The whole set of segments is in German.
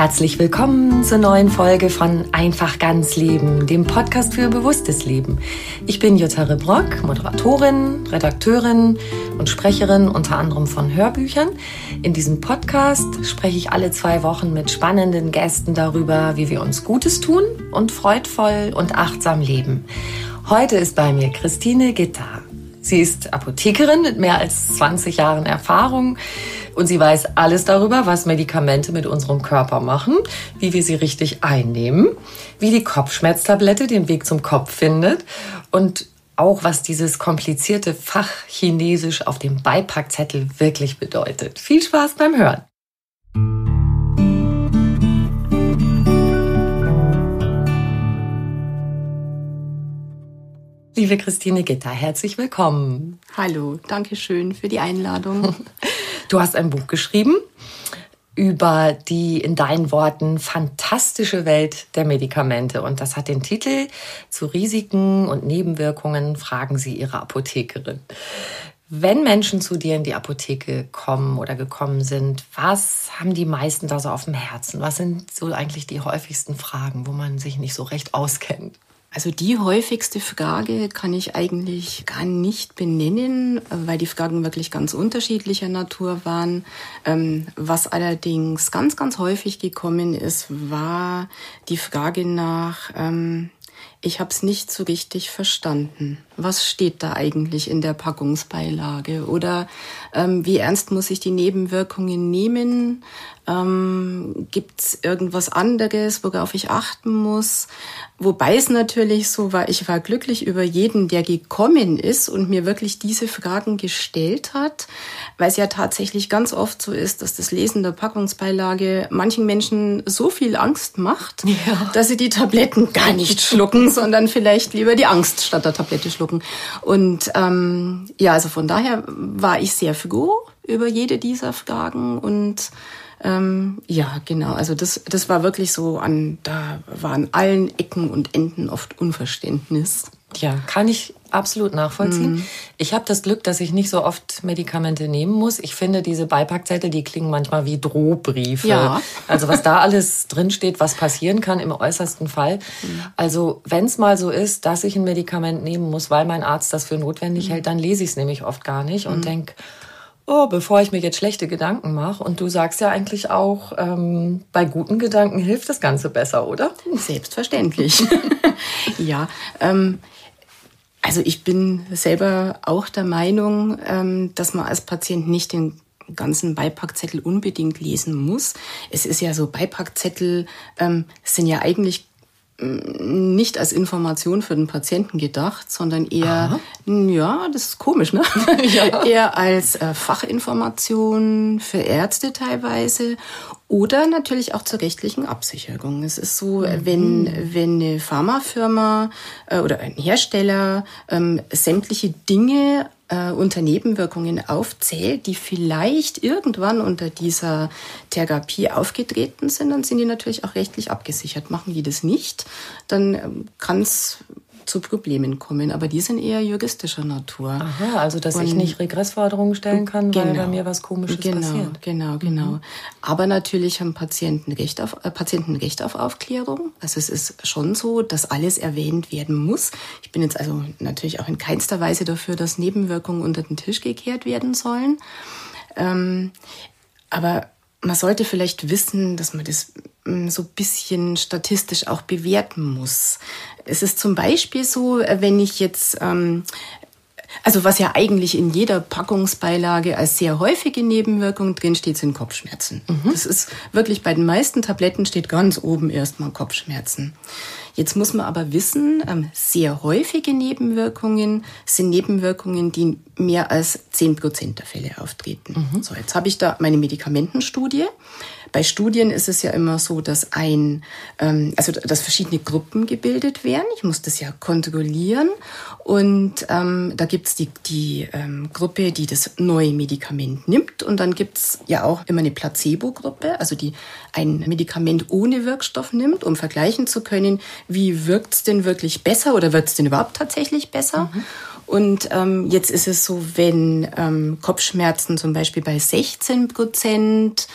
Herzlich willkommen zur neuen Folge von Einfach ganz Leben, dem Podcast für bewusstes Leben. Ich bin Jutta Rebrock, Moderatorin, Redakteurin und Sprecherin unter anderem von Hörbüchern. In diesem Podcast spreche ich alle zwei Wochen mit spannenden Gästen darüber, wie wir uns Gutes tun und freudvoll und achtsam leben. Heute ist bei mir Christine Gitter. Sie ist Apothekerin mit mehr als 20 Jahren Erfahrung und sie weiß alles darüber, was Medikamente mit unserem Körper machen, wie wir sie richtig einnehmen, wie die Kopfschmerztablette den Weg zum Kopf findet und auch was dieses komplizierte Fachchinesisch auf dem Beipackzettel wirklich bedeutet. Viel Spaß beim Hören. Liebe Christine Gitter, herzlich willkommen. Hallo, danke schön für die Einladung. Du hast ein Buch geschrieben über die in deinen Worten fantastische Welt der Medikamente. Und das hat den Titel Zu Risiken und Nebenwirkungen fragen Sie Ihre Apothekerin. Wenn Menschen zu dir in die Apotheke kommen oder gekommen sind, was haben die meisten da so auf dem Herzen? Was sind so eigentlich die häufigsten Fragen, wo man sich nicht so recht auskennt? Also die häufigste Frage kann ich eigentlich gar nicht benennen, weil die Fragen wirklich ganz unterschiedlicher Natur waren. Ähm, was allerdings ganz, ganz häufig gekommen ist, war die Frage nach, ähm, ich habe es nicht so richtig verstanden. Was steht da eigentlich in der Packungsbeilage? Oder ähm, wie ernst muss ich die Nebenwirkungen nehmen? Ähm, Gibt es irgendwas anderes, worauf ich achten muss? Wobei es natürlich so war, ich war glücklich über jeden, der gekommen ist und mir wirklich diese Fragen gestellt hat, weil es ja tatsächlich ganz oft so ist, dass das Lesen der Packungsbeilage manchen Menschen so viel Angst macht, ja. dass sie die Tabletten gar nicht schlucken, sondern vielleicht lieber die Angst statt der Tablette schlucken. Und ähm, ja, also von daher war ich sehr froh über jede dieser Fragen und ähm, ja, genau. Also das, das war wirklich so an, da war an allen Ecken und Enden oft Unverständnis. Ja, kann ich absolut nachvollziehen. Mhm. Ich habe das Glück, dass ich nicht so oft Medikamente nehmen muss. Ich finde, diese Beipackzettel, die klingen manchmal wie Drohbriefe. Ja. Also was da alles drinsteht, was passieren kann im äußersten Fall. Mhm. Also wenn es mal so ist, dass ich ein Medikament nehmen muss, weil mein Arzt das für notwendig mhm. hält, dann lese ich es nämlich oft gar nicht und mhm. denk oh, bevor ich mir jetzt schlechte Gedanken mache. Und du sagst ja eigentlich auch, ähm, bei guten Gedanken hilft das Ganze besser, oder? Selbstverständlich. ja, ähm, also ich bin selber auch der Meinung, ähm, dass man als Patient nicht den ganzen Beipackzettel unbedingt lesen muss. Es ist ja so, Beipackzettel ähm, sind ja eigentlich nicht als Information für den Patienten gedacht, sondern eher, Aha. ja, das ist komisch, ne? ja. eher als äh, Fachinformation für Ärzte teilweise oder natürlich auch zur rechtlichen Absicherung. Es ist so, mhm. wenn, wenn eine Pharmafirma äh, oder ein Hersteller ähm, sämtliche Dinge äh, unter Nebenwirkungen aufzählt, die vielleicht irgendwann unter dieser Therapie aufgetreten sind, dann sind die natürlich auch rechtlich abgesichert. Machen die das nicht, dann ähm, kann es zu Problemen kommen. Aber die sind eher juristischer Natur. Aha, also dass und ich nicht Regressforderungen stellen kann, genau, weil bei mir was Komisches genau, passiert. Genau, genau. Mhm. Aber natürlich haben Patienten Recht auf, äh, Patienten Recht auf Aufklärung. Also es ist schon so, dass alles erwähnt werden muss. Ich bin jetzt also natürlich auch in keinster Weise dafür, dass Nebenwirkungen unter den Tisch gekehrt werden sollen. Ähm, aber man sollte vielleicht wissen, dass man das so ein bisschen statistisch auch bewerten muss. Es ist zum Beispiel so, äh, wenn ich jetzt, ähm, also was ja eigentlich in jeder Packungsbeilage als sehr häufige Nebenwirkung drin steht, sind Kopfschmerzen. Mhm. Das ist wirklich bei den meisten Tabletten steht ganz oben erstmal Kopfschmerzen. Jetzt muss man aber wissen, ähm, sehr häufige Nebenwirkungen sind Nebenwirkungen, die mehr als 10 Prozent der Fälle auftreten. Mhm. So, jetzt habe ich da meine Medikamentenstudie. Bei Studien ist es ja immer so, dass ein, ähm, also dass verschiedene Gruppen gebildet werden. Ich muss das ja kontrollieren. Und ähm, da gibt's die, die ähm, Gruppe, die das neue Medikament nimmt. Und dann gibt's ja auch immer eine Placebo-Gruppe, also die ein Medikament ohne Wirkstoff nimmt, um vergleichen zu können, wie wirkt's denn wirklich besser oder wird's denn überhaupt tatsächlich besser. Mhm. Und ähm, jetzt ist es so, wenn ähm, Kopfschmerzen zum Beispiel bei 16 Prozent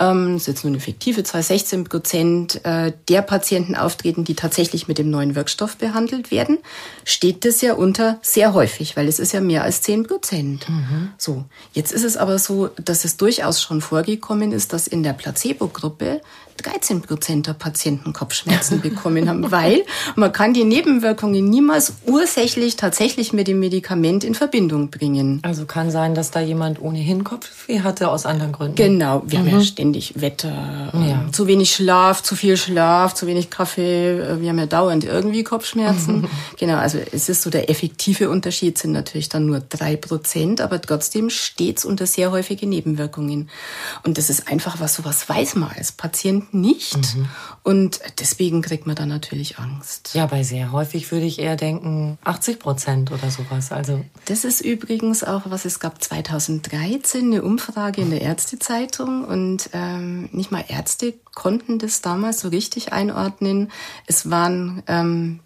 ähm, das ist jetzt nur eine fiktive Zahl, 16 Prozent äh, der Patienten auftreten, die tatsächlich mit dem neuen Wirkstoff behandelt werden, steht das ja unter sehr häufig, weil es ist ja mehr als 10 Prozent. Mhm. So, jetzt ist es aber so, dass es durchaus schon vorgekommen ist, dass in der Placebo-Gruppe 13 Prozent der Patienten Kopfschmerzen bekommen haben, weil man kann die Nebenwirkungen niemals ursächlich tatsächlich mit dem Medikament in Verbindung bringen. Also kann sein, dass da jemand ohnehin Kopfweh hatte aus anderen Gründen. Genau, wir mhm. haben ja ständig Wetter, ja. zu wenig Schlaf, zu viel Schlaf, zu wenig Kaffee, äh, wir haben ja dauernd irgendwie Kopfschmerzen. Genau, also es ist so der effektive Unterschied sind natürlich dann nur drei Prozent, aber trotzdem stets unter sehr häufige Nebenwirkungen. Und das ist einfach was, sowas weiß man als Patient nicht. Mhm. Und deswegen kriegt man dann natürlich Angst. Ja, bei sehr häufig würde ich eher denken 80 Prozent oder sowas. Also das ist übrigens auch, was es gab 2013, eine Umfrage in der Ärztezeitung. Und ähm, nicht mal Ärzte konnten das damals so richtig einordnen. Es waren ähm,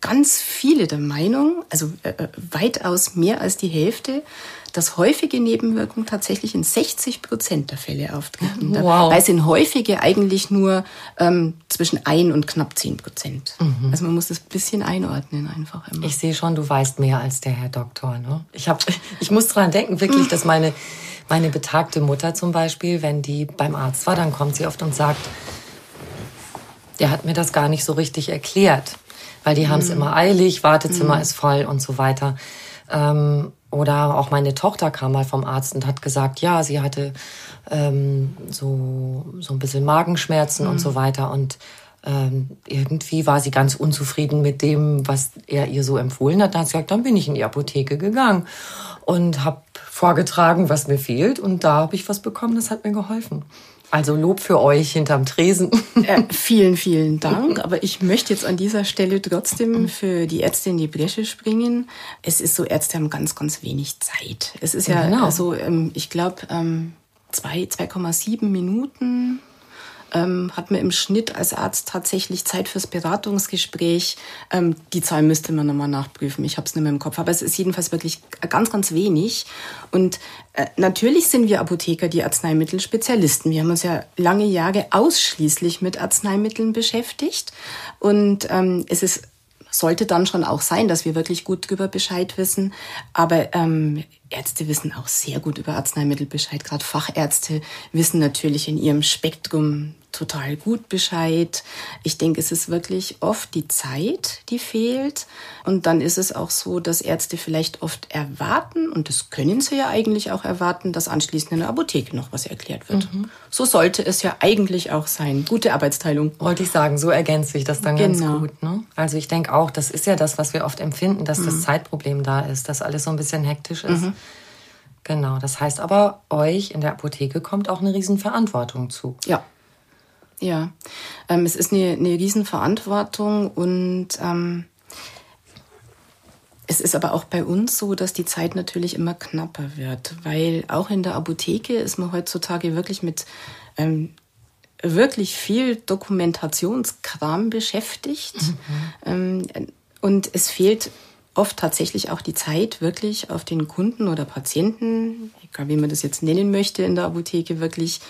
ganz viele der Meinung, also äh, äh weitaus mehr als die Hälfte, dass häufige Nebenwirkungen tatsächlich in 60 Prozent der Fälle auftreten. Wow. Dabei sind häufige eigentlich nur ähm, zwischen 1 und knapp 10 Prozent. Mhm. Also man muss das ein bisschen einordnen einfach immer. Ich sehe schon, du weißt mehr als der Herr Doktor. Ne? Ich, hab, ich muss dran denken, wirklich, dass meine, meine betagte Mutter zum Beispiel, wenn die beim Arzt war, dann kommt sie oft und sagt, der hat mir das gar nicht so richtig erklärt. Weil die haben es mhm. immer eilig, Wartezimmer mhm. ist voll und so weiter. Ähm, oder auch meine Tochter kam mal vom Arzt und hat gesagt, ja, sie hatte ähm, so, so ein bisschen Magenschmerzen mhm. und so mhm. weiter. Und ähm, irgendwie war sie ganz unzufrieden mit dem, was er ihr so empfohlen hat. Da hat sie gesagt, dann bin ich in die Apotheke gegangen und habe vorgetragen, was mir fehlt. Und da habe ich was bekommen, das hat mir geholfen. Also Lob für euch hinterm Tresen. Äh, vielen, vielen Dank. Aber ich möchte jetzt an dieser Stelle trotzdem für die Ärzte in die Bresche springen. Es ist so, Ärzte haben ganz, ganz wenig Zeit. Es ist ja, genau. also ich glaube, ähm, 2,7 Minuten ähm, hat man im Schnitt als Arzt tatsächlich Zeit fürs Beratungsgespräch. Ähm, die Zahl müsste man nochmal nachprüfen. Ich habe es nicht mehr im Kopf. Aber es ist jedenfalls wirklich ganz, ganz wenig. Und äh, natürlich sind wir Apotheker die Arzneimittelspezialisten. Wir haben uns ja lange Jahre ausschließlich mit Arzneimitteln beschäftigt. Und ähm, es ist sollte dann schon auch sein, dass wir wirklich gut darüber Bescheid wissen. Aber ähm, Ärzte wissen auch sehr gut über Arzneimittel Bescheid. Gerade Fachärzte wissen natürlich in ihrem Spektrum total gut Bescheid. Ich denke, es ist wirklich oft die Zeit, die fehlt. Und dann ist es auch so, dass Ärzte vielleicht oft erwarten, und das können sie ja eigentlich auch erwarten, dass anschließend in der Apotheke noch was erklärt wird. Mhm. So sollte es ja eigentlich auch sein. Gute Arbeitsteilung. Wollte ich sagen, so ergänzt sich das dann genau. ganz gut. Ne? Also ich denke auch, das ist ja das, was wir oft empfinden, dass mhm. das Zeitproblem da ist, dass alles so ein bisschen hektisch ist. Mhm. Genau, das heißt aber, euch in der Apotheke kommt auch eine Riesenverantwortung zu. Ja, ja, ähm, es ist eine, eine Riesenverantwortung und ähm, es ist aber auch bei uns so, dass die Zeit natürlich immer knapper wird, weil auch in der Apotheke ist man heutzutage wirklich mit ähm, wirklich viel Dokumentationskram beschäftigt. Mhm. Ähm, und es fehlt oft tatsächlich auch die Zeit, wirklich auf den Kunden oder Patienten, egal wie man das jetzt nennen möchte, in der Apotheke wirklich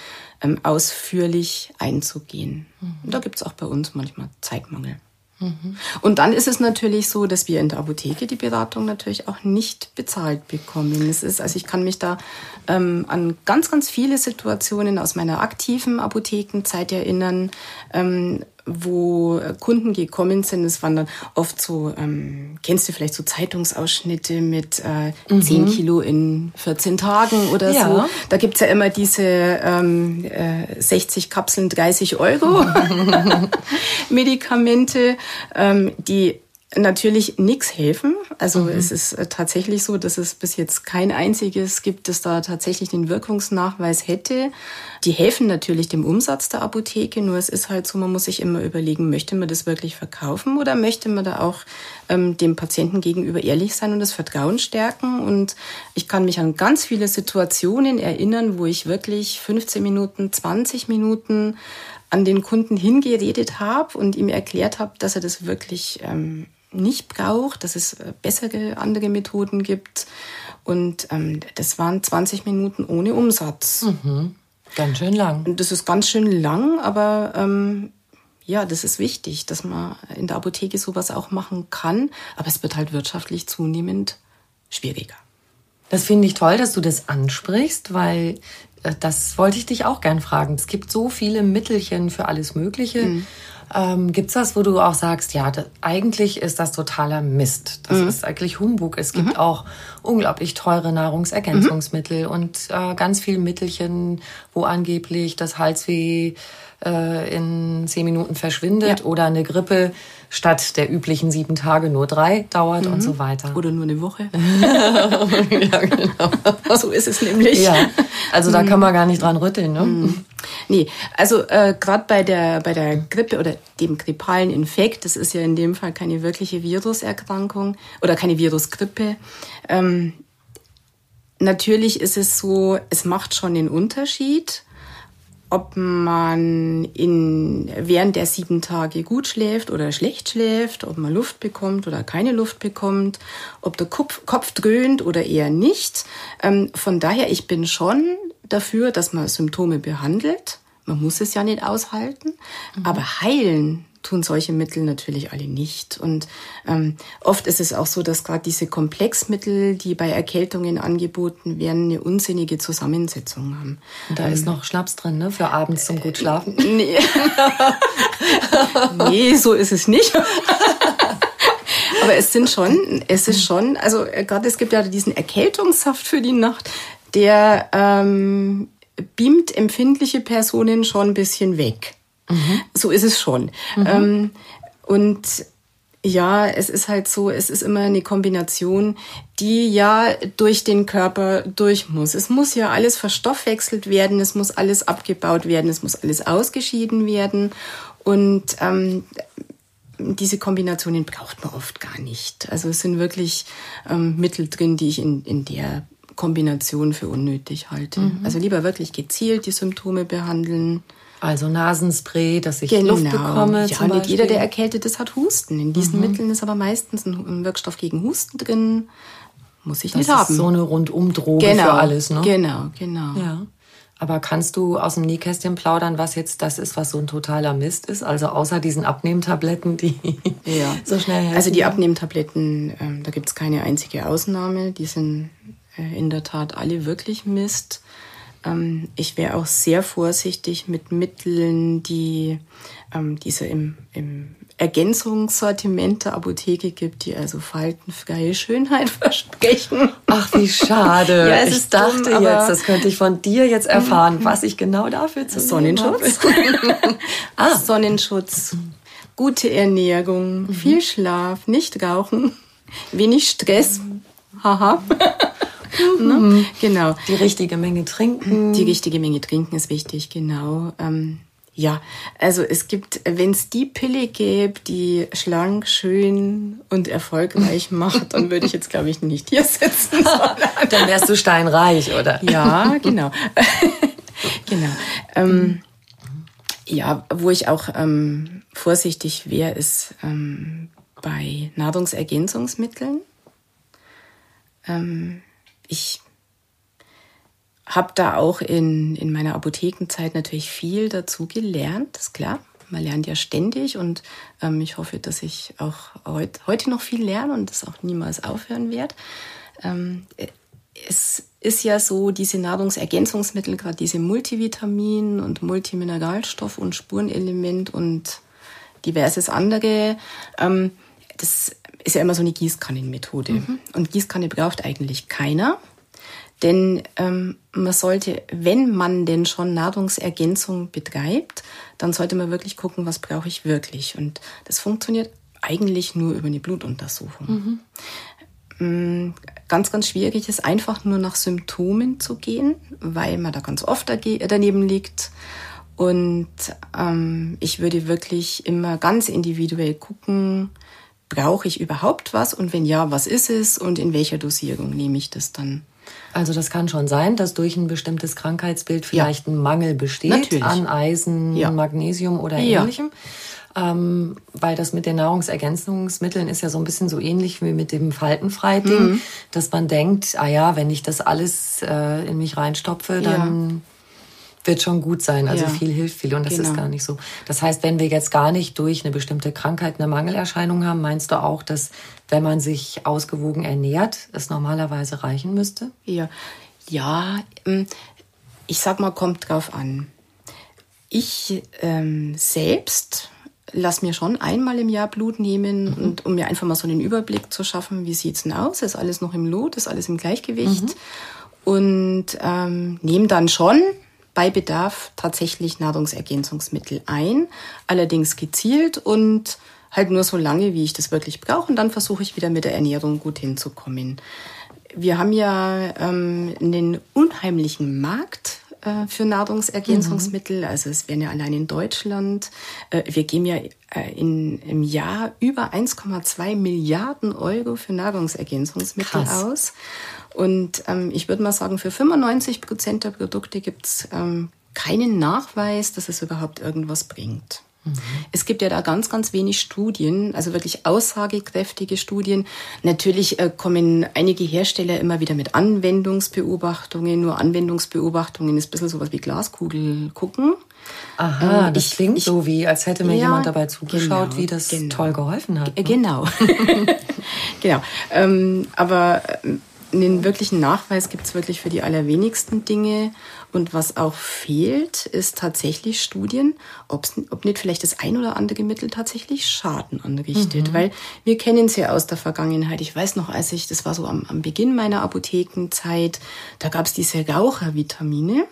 ähm, ausführlich einzugehen. Mhm. da gibt es auch bei uns manchmal Zeitmangel. Mhm. Und dann ist es natürlich so, dass wir in der Apotheke die Beratung natürlich auch nicht bezahlt bekommen. Es ist, also ich kann mich da ähm, an ganz, ganz viele Situationen aus meiner aktiven Apothekenzeit erinnern, ähm, wo Kunden gekommen sind. Es waren dann oft so, ähm, kennst du vielleicht so Zeitungsausschnitte mit äh, mhm. 10 Kilo in 14 Tagen oder ja. so. Da gibt's ja immer diese ähm, äh, 60 Kapseln, 30 Euro Medikamente, ähm, die natürlich nichts helfen. Also mhm. es ist äh, tatsächlich so, dass es bis jetzt kein einziges gibt, das da tatsächlich den Wirkungsnachweis hätte. Die helfen natürlich dem Umsatz der Apotheke, nur es ist halt so, man muss sich immer überlegen, möchte man das wirklich verkaufen oder möchte man da auch ähm, dem Patienten gegenüber ehrlich sein und das Vertrauen stärken. Und ich kann mich an ganz viele Situationen erinnern, wo ich wirklich 15 Minuten, 20 Minuten an den Kunden hingeredet habe und ihm erklärt habe, dass er das wirklich ähm, nicht braucht, dass es äh, bessere andere Methoden gibt. Und ähm, das waren 20 Minuten ohne Umsatz. Mhm. Ganz schön lang. Das ist ganz schön lang, aber ähm, ja, das ist wichtig, dass man in der Apotheke sowas auch machen kann. Aber es wird halt wirtschaftlich zunehmend schwieriger. Das finde ich toll, dass du das ansprichst, weil äh, das wollte ich dich auch gern fragen. Es gibt so viele Mittelchen für alles Mögliche. Mhm. Ähm, Gibt es das, wo du auch sagst, ja, das, eigentlich ist das totaler Mist. Das mhm. ist eigentlich Humbug. Es gibt mhm. auch unglaublich teure Nahrungsergänzungsmittel mhm. und äh, ganz viele Mittelchen, wo angeblich das Halsweh äh, in zehn Minuten verschwindet ja. oder eine Grippe statt der üblichen sieben Tage nur drei dauert mhm. und so weiter. Oder nur eine Woche. ja, genau. So ist es nämlich. Ja, also da kann man gar nicht dran rütteln. Ne? Mhm. Nee, also äh, gerade bei der, bei der Grippe oder dem grippalen Infekt, das ist ja in dem Fall keine wirkliche Viruserkrankung oder keine Virusgrippe. Ähm, natürlich ist es so, es macht schon den Unterschied ob man in, während der sieben Tage gut schläft oder schlecht schläft, ob man Luft bekommt oder keine Luft bekommt, ob der Kopf, Kopf dröhnt oder eher nicht. Ähm, von daher, ich bin schon dafür, dass man Symptome behandelt. Man muss es ja nicht aushalten, mhm. aber heilen tun solche Mittel natürlich alle nicht. Und ähm, oft ist es auch so, dass gerade diese Komplexmittel, die bei Erkältungen angeboten werden, eine unsinnige Zusammensetzung haben. Und da ähm, ist noch Schnaps drin, ne? Für abends zum gut schlafen. Nee, nee so ist es nicht. Aber es sind schon, es ist schon, also äh, gerade es gibt ja diesen Erkältungssaft für die Nacht, der ähm, beamt empfindliche Personen schon ein bisschen weg. Mhm. So ist es schon. Mhm. Ähm, und ja, es ist halt so, es ist immer eine Kombination, die ja durch den Körper durch muss. Es muss ja alles verstoffwechselt werden, es muss alles abgebaut werden, es muss alles ausgeschieden werden. Und ähm, diese Kombinationen braucht man oft gar nicht. Also es sind wirklich ähm, Mittel drin, die ich in, in der Kombination für unnötig halte. Mhm. Also lieber wirklich gezielt die Symptome behandeln. Also Nasenspray, dass ich genau. Luft bekomme. Ja, nicht jeder, der erkältet ist, hat Husten. In diesen mhm. Mitteln ist aber meistens ein Wirkstoff gegen Husten drin. Muss ich das nicht haben. Ist so eine Rundumdroge genau, für alles, ne? Genau, genau. Ja. Aber kannst du aus dem Nähkästchen plaudern, was jetzt das ist, was so ein totaler Mist ist? Also außer diesen Abnehmtabletten, die ja. so schnell helfen? Also die Abnehmtabletten, ähm, da gibt's keine einzige Ausnahme. Die sind äh, in der Tat alle wirklich Mist. Ähm, ich wäre auch sehr vorsichtig mit Mitteln, die ähm, diese im, im Ergänzungssortiment der Apotheke gibt, die also faltenfreie Schönheit versprechen. Ach, wie schade. ja, ich dachte dumm, jetzt, das könnte ich von dir jetzt erfahren, was ich genau dafür zu Sonnenschutz. ah. Sonnenschutz, gute Ernährung, mhm. viel Schlaf, nicht rauchen, wenig Stress. Haha. Ne? Mhm. Genau. Die richtige Menge trinken. Die richtige Menge trinken ist wichtig, genau. Ähm, Ja, also es gibt, wenn es die Pille gäbe, die schlank, schön und erfolgreich macht, dann würde ich jetzt, glaube ich, nicht hier sitzen. dann wärst du steinreich, oder? Ja, genau. genau. Ähm, ja, wo ich auch ähm, vorsichtig wäre, ist ähm, bei Nahrungsergänzungsmitteln. Ähm, ich habe da auch in, in meiner Apothekenzeit natürlich viel dazu gelernt, ist klar. Man lernt ja ständig und ähm, ich hoffe, dass ich auch heut, heute noch viel lerne und das auch niemals aufhören werde. Ähm, es ist ja so, diese Nahrungsergänzungsmittel, gerade diese Multivitamin- und Multimineralstoff- und Spurenelement und diverses andere, ähm, das ist ja immer so eine Gießkannenmethode. Mhm. Und Gießkanne braucht eigentlich keiner. Denn ähm, man sollte, wenn man denn schon Nahrungsergänzung betreibt, dann sollte man wirklich gucken, was brauche ich wirklich. Und das funktioniert eigentlich nur über eine Blutuntersuchung. Mhm. Mm, ganz, ganz schwierig ist einfach nur nach Symptomen zu gehen, weil man da ganz oft daneben liegt. Und ähm, ich würde wirklich immer ganz individuell gucken, brauche ich überhaupt was und wenn ja, was ist es und in welcher Dosierung nehme ich das dann? Also das kann schon sein, dass durch ein bestimmtes Krankheitsbild vielleicht ja. ein Mangel besteht Natürlich. an Eisen, ja. Magnesium oder ja. ähnlichem. Ähm, weil das mit den Nahrungsergänzungsmitteln ist ja so ein bisschen so ähnlich wie mit dem Faltenfrei-Ding, mhm. dass man denkt, ah ja, wenn ich das alles äh, in mich reinstopfe, dann wird schon gut sein. Also ja. viel hilft viel und das genau. ist gar nicht so. Das heißt, wenn wir jetzt gar nicht durch eine bestimmte Krankheit eine Mangelerscheinung haben, meinst du auch, dass wenn man sich ausgewogen ernährt, es normalerweise reichen müsste? Ja, ja. Ähm, ich sag mal, kommt drauf an. Ich ähm, selbst lass mir schon einmal im Jahr Blut nehmen mhm. und um mir einfach mal so einen Überblick zu schaffen, wie sieht's denn aus? Ist alles noch im Lot? Ist alles im Gleichgewicht? Mhm. Und ähm, nehme dann schon bei Bedarf tatsächlich Nahrungsergänzungsmittel ein, allerdings gezielt und halt nur so lange, wie ich das wirklich brauche. Und dann versuche ich wieder mit der Ernährung gut hinzukommen. Wir haben ja ähm, einen unheimlichen Markt äh, für Nahrungsergänzungsmittel. Mhm. Also es werden ja allein in Deutschland, äh, wir geben ja in, im Jahr über 1,2 Milliarden Euro für Nahrungsergänzungsmittel Krass. aus. Und ähm, ich würde mal sagen, für 95 Prozent der Produkte gibt es ähm, keinen Nachweis, dass es überhaupt irgendwas bringt. Mhm. Es gibt ja da ganz, ganz wenig Studien, also wirklich aussagekräftige Studien. Natürlich äh, kommen einige Hersteller immer wieder mit Anwendungsbeobachtungen. Nur Anwendungsbeobachtungen ist ein bisschen sowas wie Glaskugel gucken. Aha, ähm, das ich, klingt ich, so wie, als hätte mir ja, jemand dabei zugeschaut, genau, wie das genau. toll geholfen hat. Ne? Genau. genau. Ähm, aber ähm, einen wirklichen Nachweis gibt es wirklich für die allerwenigsten Dinge. Und was auch fehlt, ist tatsächlich Studien, ob nicht vielleicht das ein oder andere Mittel tatsächlich Schaden anrichtet. Mhm. Weil wir kennen es ja aus der Vergangenheit. Ich weiß noch, als ich, das war so am, am Beginn meiner Apothekenzeit, da gab es diese Rauchervitamine.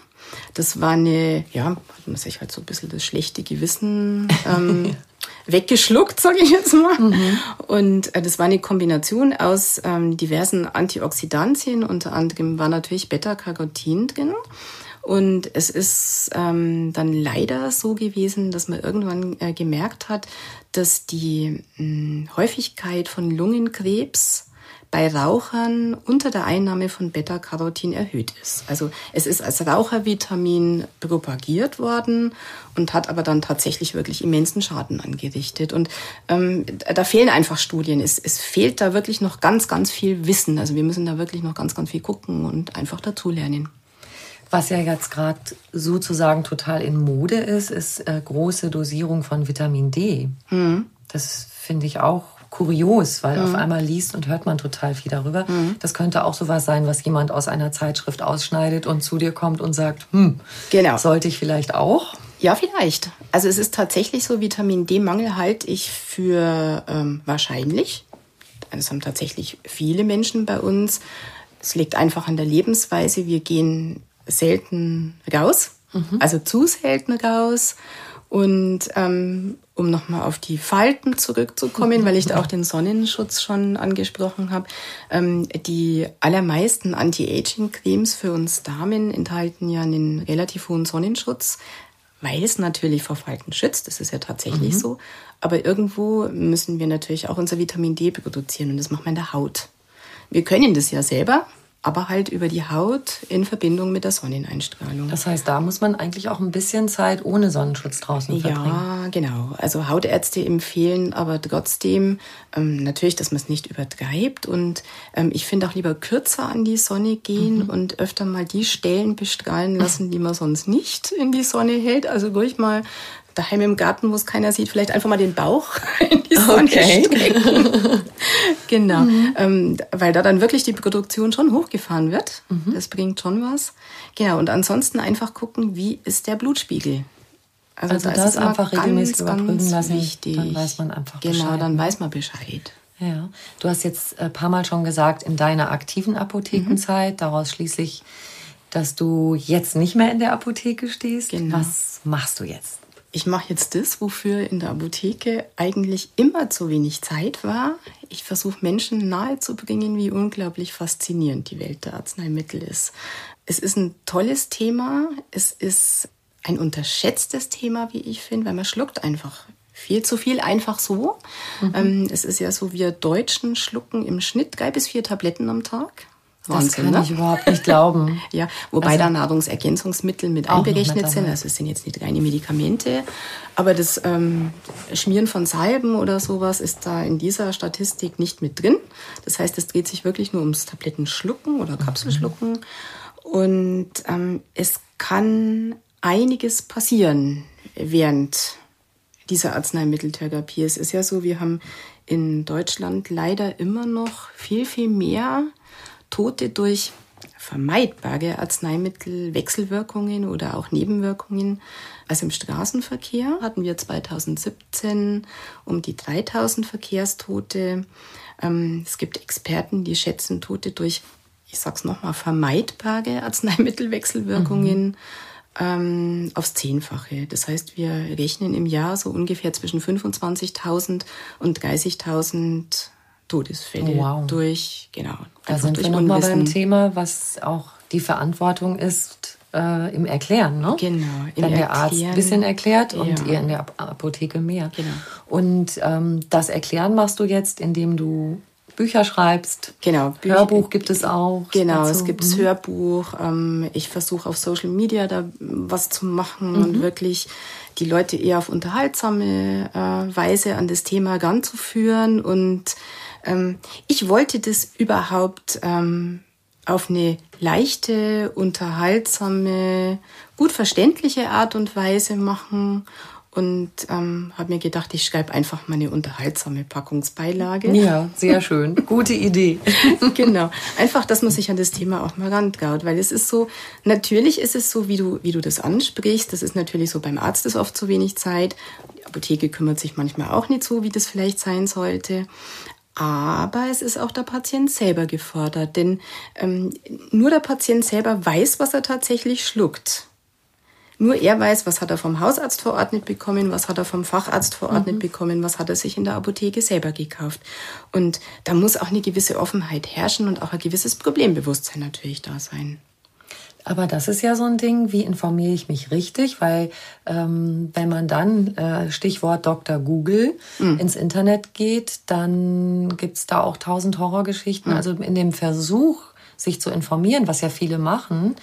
Das war eine, ja, hat man sich halt so ein bisschen das schlechte Gewissen ähm, weggeschluckt, sage ich jetzt mal. Mhm. Und äh, das war eine Kombination aus ähm, diversen Antioxidantien. Unter anderem war natürlich Beta-Carotin drin. Und es ist ähm, dann leider so gewesen, dass man irgendwann äh, gemerkt hat, dass die mh, hm, Häufigkeit von Lungenkrebs bei Rauchern unter der Einnahme von Beta-Carotin erhöht ist. Also es ist als Rauchervitamin propagiert worden und hat aber dann tatsächlich wirklich immensen Schaden angerichtet. Und ähm, da fehlen einfach Studien. Es, es fehlt da wirklich noch ganz, ganz viel Wissen. Also wir müssen da wirklich noch ganz, ganz viel gucken und einfach dazulernen. Was ja jetzt gerade sozusagen total in Mode ist, ist äh, große Dosierung von Vitamin D. Mhm. Das finde ich auch kurios, weil mhm. auf einmal liest und hört man total viel darüber. Mhm. Das könnte auch sowas sein, was jemand aus einer Zeitschrift ausschneidet und zu dir kommt und sagt, hm, genau. sollte ich vielleicht auch? Ja, vielleicht. Also es ist tatsächlich so, Vitamin D-Mangel halte ich für ähm, wahrscheinlich. Das haben tatsächlich viele Menschen bei uns. Es liegt einfach an der Lebensweise. Wir gehen selten raus, mhm. also zu selten raus. Und ähm, um nochmal auf die Falten zurückzukommen, weil ich da auch den Sonnenschutz schon angesprochen habe, ähm, die allermeisten Anti-Aging-Cremes für uns Damen enthalten ja einen relativ hohen Sonnenschutz, weil es natürlich vor Falten schützt. Das ist ja tatsächlich mhm. so. Aber irgendwo müssen wir natürlich auch unser Vitamin D produzieren und das machen wir in der Haut. Wir können das ja selber, aber halt über die Haut in Verbindung mit der Sonneneinstrahlung. Das heißt, da muss man eigentlich auch ein bisschen Zeit ohne Sonnenschutz draußen verbringen. Ja, genau. Also Hautärzte empfehlen aber trotzdem ähm, natürlich, dass man es nicht übertreibt. Und ähm, ich finde auch lieber kürzer an die Sonne gehen mhm. und öfter mal die Stellen bestrahlen lassen, die man sonst nicht in die Sonne hält. Also ruhig mal daheim im Garten, wo es keiner sieht, vielleicht einfach mal den Bauch in die Sonne okay. stecken. genau, mhm. ähm, weil da dann wirklich die Produktion schon hochgefahren wird. Mhm. Das bringt schon was. Genau, und ansonsten einfach gucken, wie ist der Blutspiegel. Also, also da das einfach ganz, regelmäßig überprüfen lassen, wichtig. dann weiß man einfach genau, Bescheid. Genau, dann weiß man Bescheid. Ja, du hast jetzt ein paar Mal schon gesagt, in deiner aktiven Apothekenzeit, mhm. daraus schließlich, dass du jetzt nicht mehr in der Apotheke stehst. Genau. Was machst du jetzt? Ich mache jetzt das, wofür in der Apotheke eigentlich immer zu wenig Zeit war. Ich versuche Menschen nahezubringen, wie unglaublich faszinierend die Welt der Arzneimittel ist. Es ist ein tolles Thema. Es ist ein unterschätztes Thema, wie ich finde, weil man schluckt einfach viel zu viel einfach so. Mhm. Ähm, es ist ja so, wir Deutschen schlucken im Schnitt drei bis vier Tabletten am Tag. Wahnsinn, das kann ne? ich überhaupt nicht glauben. ja, wobei also, da Nahrungsergänzungsmittel mit einberechnet sind. Also es sind jetzt nicht reine Medikamente. Aber das ähm, Schmieren von Salben oder sowas ist da in dieser Statistik nicht mit drin. Das heißt, es dreht sich wirklich nur ums Tablettenschlucken oder Kapselschlucken. Mhm. Und ähm, es kann einiges passieren während dieser Arzneimitteltherapie. Es ist ja so, wir haben in Deutschland leider immer noch viel, viel mehr Tote durch vermeidbare Arzneimittelwechselwirkungen oder auch Nebenwirkungen. Also im Straßenverkehr hatten wir 2017 um die 3000 Verkehrstote. Ähm, es gibt Experten, die schätzen Tote durch, ich sag's nochmal, vermeidbare Arzneimittelwechselwirkungen. Mhm ähm, aufs Zehnfache. Das heißt, wir rechnen im Jahr so ungefähr zwischen 25.000 und 30.000 Todesfälle wow. durch, genau. Da sind wir nochmal beim Thema, was auch die Verantwortung ist äh, im Erklären, ne? Genau. Im Wenn der Arzt ein bisschen erklärt und ja. ihr in der Apotheke mehr. Genau. Und ähm, das Erklären machst du jetzt, indem du Bücher schreibst. Genau. Bücher, Hörbuch gibt es auch. Genau, dazu. es gibt mhm. Hörbuch. Ähm, ich versuche auf Social Media da was zu machen mhm. und wirklich die Leute eher auf unterhaltsame äh, Weise an das Thema ranzuführen und ähm, ich wollte das überhaupt ähm, auf eine leichte, unterhaltsame, gut verständliche Art und Weise machen und ähm, habe mir gedacht, ich schreibe einfach mal eine unterhaltsame Packungsbeilage. Ja, sehr schön. Gute Idee. genau. Einfach, dass man sich an das Thema auch mal rantraut, weil es ist so, natürlich ist es so, wie du, wie du das ansprichst. Das ist natürlich so, beim Arzt ist oft zu wenig Zeit. Die Apotheke kümmert sich manchmal auch nicht so, wie das vielleicht sein sollte. Aber es ist auch der Patient selber gefordert, denn ähm, nur der Patient selber weiß, was er tatsächlich schluckt. Nur er weiß, was hat er vom Hausarzt verordnet bekommen, was hat er vom Facharzt verordnet mhm. bekommen, was hat er sich in der Apotheke selber gekauft. Und da muss auch eine gewisse Offenheit herrschen und auch ein gewisses Problembewusstsein natürlich da sein. Aber das ist ja so ein Ding, wie informiere ich mich richtig? Weil ähm, wenn man dann, äh, Stichwort Dr. Google, mhm. ins Internet geht, dann gibt's da auch tausend Horrorgeschichten. Mhm. Also in dem Versuch, sich zu informieren, was ja viele machen,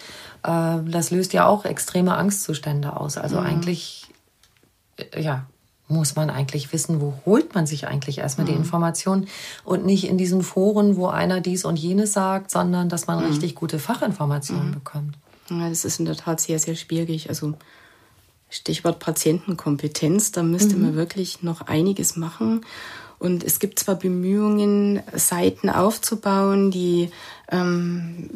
äh, das löst ja auch extreme Angstzustände aus. Also mhm. eigentlich, äh, ja, muss man eigentlich wissen, wo holt man sich eigentlich erstmal mhm. die Informationen und nicht in diesen Foren, wo einer dies und jenes sagt, sondern dass man mhm. richtig gute Fachinformationen mhm. bekommt. Ja, das ist in der Tat sehr, sehr schwierig. Also Stichwort Patientenkompetenz, da müsste mhm. man wirklich noch einiges machen. Und es gibt zwar Bemühungen, Seiten aufzubauen, die, ähm,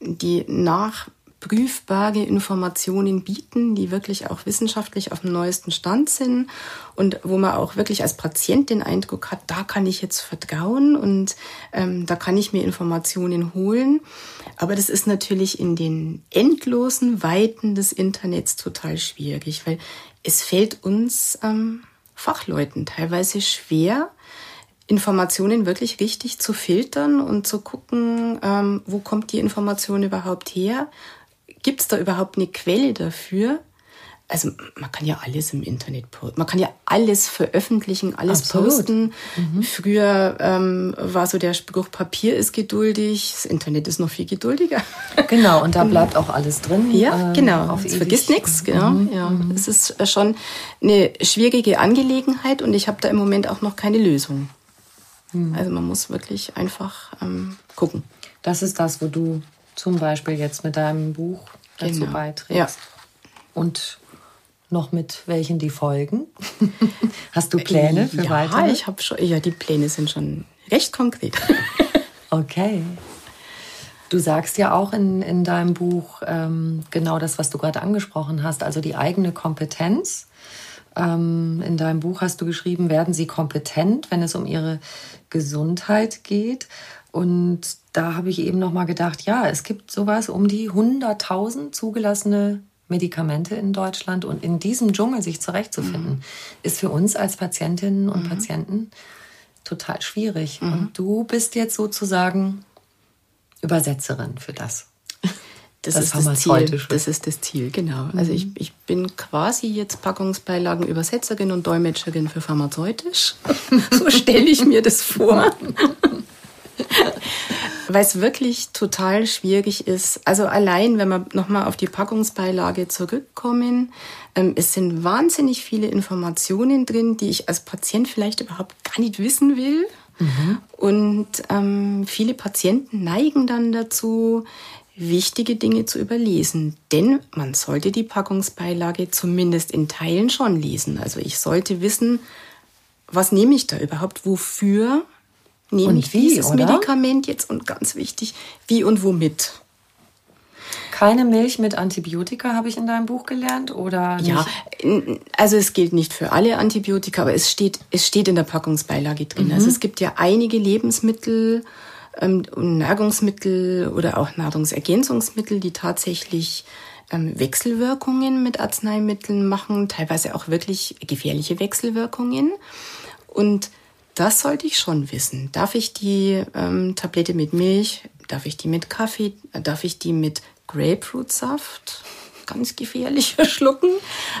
die nach prüfbare Informationen bieten, die wirklich auch wissenschaftlich auf dem neuesten Stand sind und wo man auch wirklich als Patient den Eindruck hat, da kann ich jetzt vertrauen und ähm, da kann ich mir Informationen holen. Aber das ist natürlich in den endlosen Weiten des Internets total schwierig, weil es fällt uns ähm, Fachleuten teilweise schwer, Informationen wirklich richtig zu filtern und zu gucken, ähm, wo kommt die Information überhaupt her, gibt es da überhaupt eine Quelle dafür? also man kann ja alles im Internet posten. Man kann ja alles veröffentlichen, alles Absolut. posten. Früher ähm, war so der Spruch, Papier ist geduldig, das Internet ist noch viel geduldiger. Genau, und da bleibt auch alles drin. Ja, ähm, genau. Auf Es vergisst nichts. Genau. Ja. Es ist schon eine schwierige Angelegenheit und ich habe da im Moment auch noch keine Lösung. Also man muss wirklich einfach ähm, gucken. Das ist das, wo du zum Beispiel jetzt mit deinem Buch dazu Genau. beiträgst. Ja. Und noch mit welchen die folgen? Hast du Pläne für ja, weitere? ich habe schon. Ja, die Pläne sind schon recht konkret. Okay. Du sagst ja auch in, in deinem Buch ähm, genau das, was du gerade angesprochen hast, also die eigene Kompetenz. Ähm, in deinem Buch hast du geschrieben, werden sie kompetent, wenn es um ihre Gesundheit geht. Und da habe ich eben noch mal gedacht, ja, es gibt sowas um die 100.000 zugelassene Medikamente in Deutschland und in diesem Dschungel sich zurechtzufinden, ist für uns als Patientinnen und Patienten total schwierig. Und du bist jetzt sozusagen Übersetzerin für das. Das, Das ist das Ziel. Das ist das Ziel, genau. Also ich, ich bin quasi jetzt Packungsbeilagenübersetzerin und Dolmetscherin für pharmazeutisch. so stelle ich mir das vor. Weil es wirklich total schwierig ist. Also allein, wenn wir nochmal auf die Packungsbeilage zurückkommen, ähm, es sind wahnsinnig viele Informationen drin, die ich als Patient vielleicht überhaupt gar nicht wissen will. Und ähm, viele Patienten neigen dann dazu, wichtige Dinge zu überlesen. Denn man sollte die Packungsbeilage zumindest in Teilen schon lesen. Also ich sollte wissen, was nehme ich da überhaupt, wofür nehme Und ich wie, dieses oder? Medikament jetzt und ganz wichtig, wie und womit. Keine Milch mit Antibiotika habe ich in deinem Buch gelernt oder Ja, nicht? in- also es gilt nicht für alle Antibiotika, aber es steht, es steht in der Packungsbeilage drin. Also es gibt ja einige Lebensmittel, ähm, und Nahrungsmittel oder auch Nahrungsergänzungsmittel, die tatsächlich ähm, Wechselwirkungen mit Arzneimitteln machen, teilweise auch wirklich gefährliche Wechselwirkungen. Und das sollte ich schon wissen. Darf ich die ähm, Tablette mit Milch, darf ich die mit Kaffee, darf ich die mit Grapefruitsaft? Ganz gefährlich schlucken.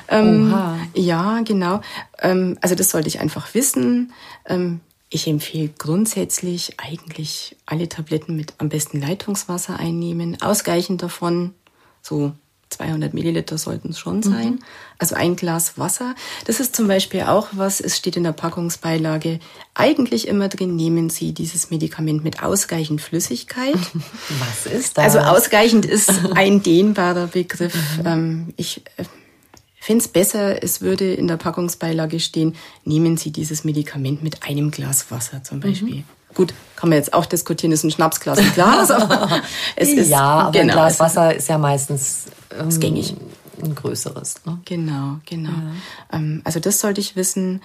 Ähm, Oha. ja, genau. Ähm, also das sollte ich einfach wissen. Ähm, ich empfehle grundsätzlich eigentlich alle Tabletten mit am besten Leitungswasser einnehmen, ausreichend davon, so 200 Milliliter sollten es schon sein. Also ein Glas Wasser. Das ist zum Beispiel auch was, es steht in der Packungsbeilage, eigentlich immer drin, nehmen Sie dieses Medikament mit ausreichend Flüssigkeit. Was ist das? Also ausreichend ist ein dehnbarer Begriff. Ähm, ich äh, finde es besser, es würde in der Packungsbeilage stehen, nehmen Sie dieses Medikament mit einem Glas Wasser zum Beispiel. Gut, kann man jetzt auch diskutieren, ist ein Schnapsglas ein Glas, aber es ist ja, aber ein genau, Glas es ist- Wasser ist ja meistens ähm, Ist gängig. ein größeres. Ne? Genau, genau. Ähm, also das sollte ich wissen.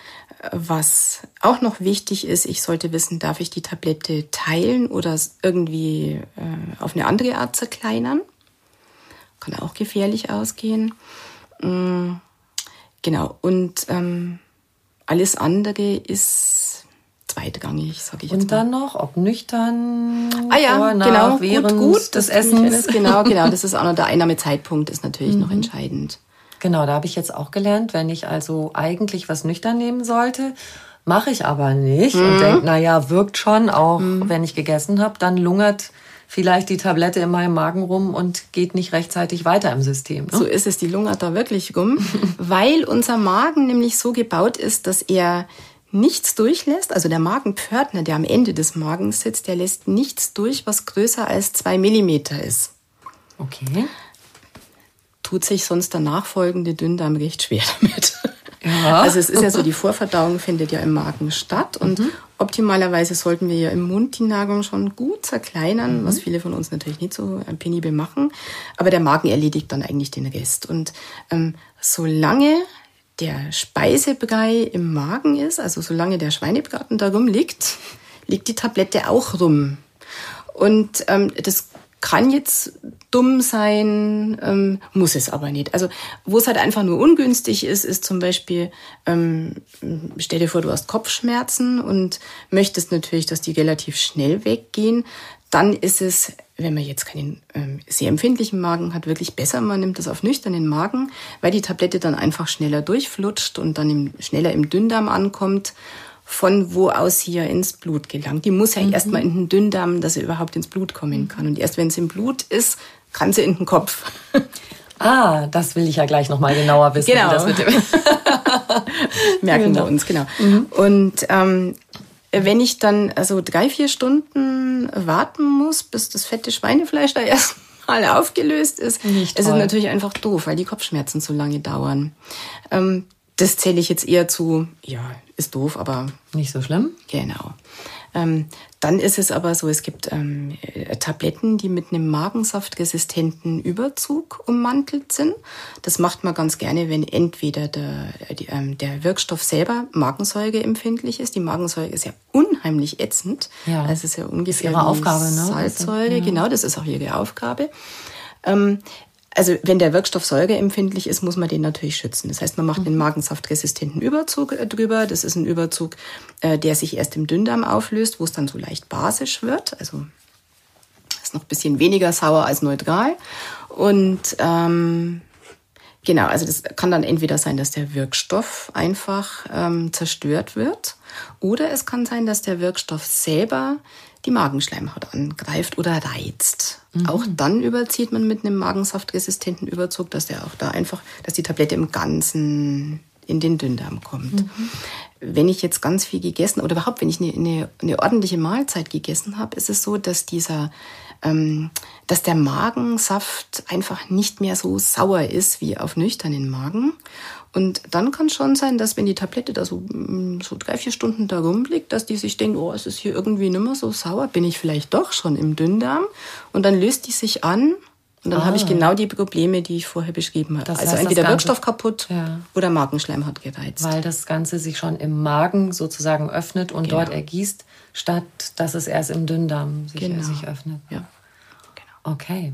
Was auch noch wichtig ist, ich sollte wissen, darf ich die Tablette teilen oder irgendwie äh, auf eine andere Art zerkleinern. Kann auch gefährlich ausgehen. Mm, Genau. Und ähm, alles andere ist zweitrangig, sage ich jetzt Und mal. dann noch, ob nüchtern, Ah ja, vor, nach, genau, während gut, gut, des das Essens. Genau, genau. Das ist auch noch der Einnahmezeitpunkt ist natürlich Mhm. noch entscheidend. Genau, da habe ich jetzt auch gelernt, wenn ich also eigentlich was nüchtern nehmen sollte, mache ich aber nicht Mhm. und denke, naja, wirkt schon, auch wenn ich gegessen habe, dann lungert vielleicht die Tablette in meinem Magen rum und geht nicht rechtzeitig weiter im System. Ne? So ist es, die lungert da wirklich rum, weil unser Magen nämlich so gebaut ist, dass er nichts durchlässt. Also der Magenpförtner, der am Ende des Magens sitzt, der lässt nichts durch, was größer als zwei Millimeter ist. Okay. Tut sich sonst der nachfolgende Dünndarm recht schwer damit. Ja. Also es ist ja so, die Vorverdauung findet ja im Magen statt und Mhm. optimalerweise sollten wir ja im Mund die Nahrung schon gut zerkleinern, Mhm. was viele von uns natürlich nicht so penibel machen. Aber der Magen erledigt dann eigentlich den Rest. Und ähm, solange der Speisebrei im Magen ist, also solange der Schweinebraten da rumliegt, liegt die Tablette auch rum. Und ähm, das kann jetzt dumm sein, ähm, muss es aber nicht. Also wo es halt einfach nur ungünstig ist, ist zum Beispiel, ähm, stell dir vor, du hast Kopfschmerzen und möchtest natürlich, dass die relativ schnell weggehen. Dann ist es wenn man jetzt keinen ähm, sehr empfindlichen Magen hat, wirklich besser, man nimmt das auf nüchternen Magen, weil die Tablette dann einfach schneller durchflutscht und dann im, schneller im Dünndarm ankommt, von wo aus sie ja ins Blut gelangt. Die muss ja mhm. erstmal in den Dünndarm, dass sie überhaupt ins Blut kommen kann. Und erst wenn es im Blut ist, kann sie in den Kopf. Ah, das will ich ja gleich nochmal genauer wissen. Genau. Das Merken genau. wir uns, genau. Mhm. Und ähm, wenn ich dann also drei, vier Stunden warten muss, bis das fette Schweinefleisch da erstmal aufgelöst ist, Nicht ist es natürlich einfach doof, weil die Kopfschmerzen so lange dauern. Ähm, das zähle ich jetzt eher zu, ja, ist doof, aber. Nicht so schlimm? Genau. Ähm, dann ist es aber so, es gibt ähm, äh, Tabletten, die mit einem magensaftresistenten Überzug ummantelt sind. Das macht man ganz gerne, wenn entweder der, die, ähm, der Wirkstoff selber magensäureempfindlich ist. Die Magensäure ist ja unheimlich ätzend. Ja. Das ist ja ungefähr ist ihre Aufgabe, ne? Salzsäure. Ja. Genau, das ist auch ihre Aufgabe. Ähm, also wenn der Wirkstoff säureempfindlich ist, muss man den natürlich schützen. Das heißt, man macht einen mhm. magensaftresistenten Überzug äh, drüber. Das ist ein Überzug, äh, der sich erst im Dünndarm auflöst, wo es dann so leicht basisch wird. Also ist noch ein bisschen weniger sauer als neutral. Und ähm, genau, also das kann dann entweder sein, dass der Wirkstoff einfach ähm, zerstört wird, oder es kann sein, dass der Wirkstoff selber die Magenschleimhaut angreift oder reizt. Mhm. Auch dann überzieht man mit einem magensaftresistenten Überzug, dass der auch da einfach, dass die Tablette im Ganzen in den Dünndarm kommt. Mhm. Wenn ich jetzt ganz viel gegessen oder überhaupt, wenn ich eine, eine, eine ordentliche Mahlzeit gegessen habe, ist es so, dass dieser ähm, dass der Magensaft einfach nicht mehr so sauer ist wie auf nüchternen Magen und dann kann es schon sein, dass wenn die Tablette da so, mm, so drei, vier Stunden da rumliegt, dass die sich denkt, oh, es ist hier irgendwie nicht mehr so sauer, bin ich vielleicht doch schon im Dünndarm. Und dann löst die sich an und dann ah. habe ich genau die Probleme, die ich vorher beschrieben habe. Das also heißt, entweder Wirkstoff kaputt ja. oder Magenschleimhaut gereizt. Weil das Ganze sich schon im Magen sozusagen öffnet und genau. dort ergießt, statt dass es erst im Dünndarm sich, genau. sich öffnet. Ja. Genau. Okay.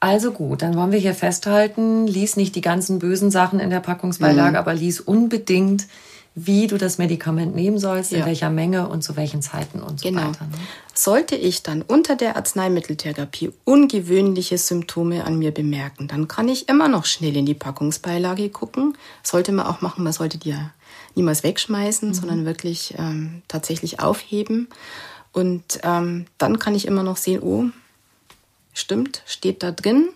Also gut, dann wollen wir hier festhalten, lies nicht die ganzen bösen Sachen in der Packungsbeilage, mhm. aber lies unbedingt, wie du das Medikament nehmen sollst, ja. in welcher Menge und zu welchen Zeiten und so genau. weiter. Ne? Sollte ich dann unter der Arzneimitteltherapie ungewöhnliche Symptome an mir bemerken, dann kann ich immer noch schnell in die Packungsbeilage gucken. Sollte man auch machen, man sollte die ja niemals wegschmeißen, mhm. sondern wirklich ähm, tatsächlich aufheben. Und ähm, dann kann ich immer noch sehen, oh, stimmt, steht da drin.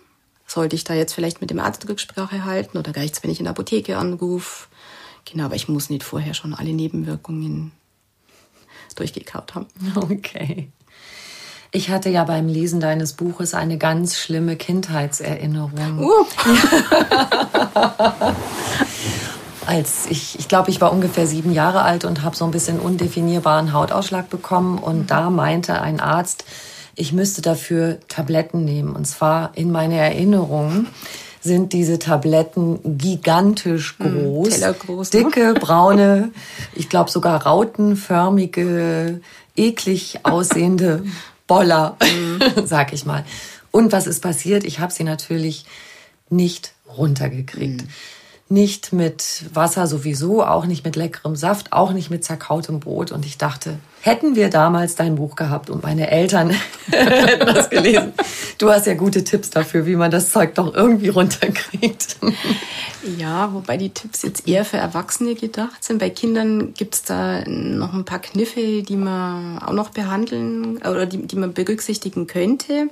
Sollte ich da jetzt vielleicht mit dem Arzt Rücksprache halten oder reicht es, wenn ich in der Apotheke anrufe? Genau, aber ich muss nicht vorher schon alle Nebenwirkungen durchgekaut haben. Okay. Ich hatte ja beim Lesen deines Buches eine ganz schlimme Kindheitserinnerung. Uh. Als ich, ich glaube, ich war ungefähr sieben Jahre alt und habe so ein bisschen undefinierbaren Hautausschlag bekommen. Und mhm. da meinte ein Arzt, ich müsste dafür Tabletten nehmen. Und zwar in meiner Erinnerung sind diese Tabletten gigantisch hm, groß, mm, groß ne? dicke, braune, ich glaube sogar rautenförmige, eklig aussehende Boller, sag ich mal. Und was ist passiert? Ich habe sie natürlich nicht runtergekriegt. Mm nicht mit Wasser sowieso, auch nicht mit leckerem Saft, auch nicht mit zerkautem Brot. Und ich dachte, hätten wir damals dein Buch gehabt und meine Eltern hätten das gelesen. Du hast ja gute Tipps dafür, wie man das Zeug doch irgendwie runterkriegt. Ja, wobei die Tipps jetzt eher für Erwachsene gedacht sind. Bei Kindern gibt es da noch ein paar Kniffe, die man auch noch behandeln oder die, die man berücksichtigen könnte.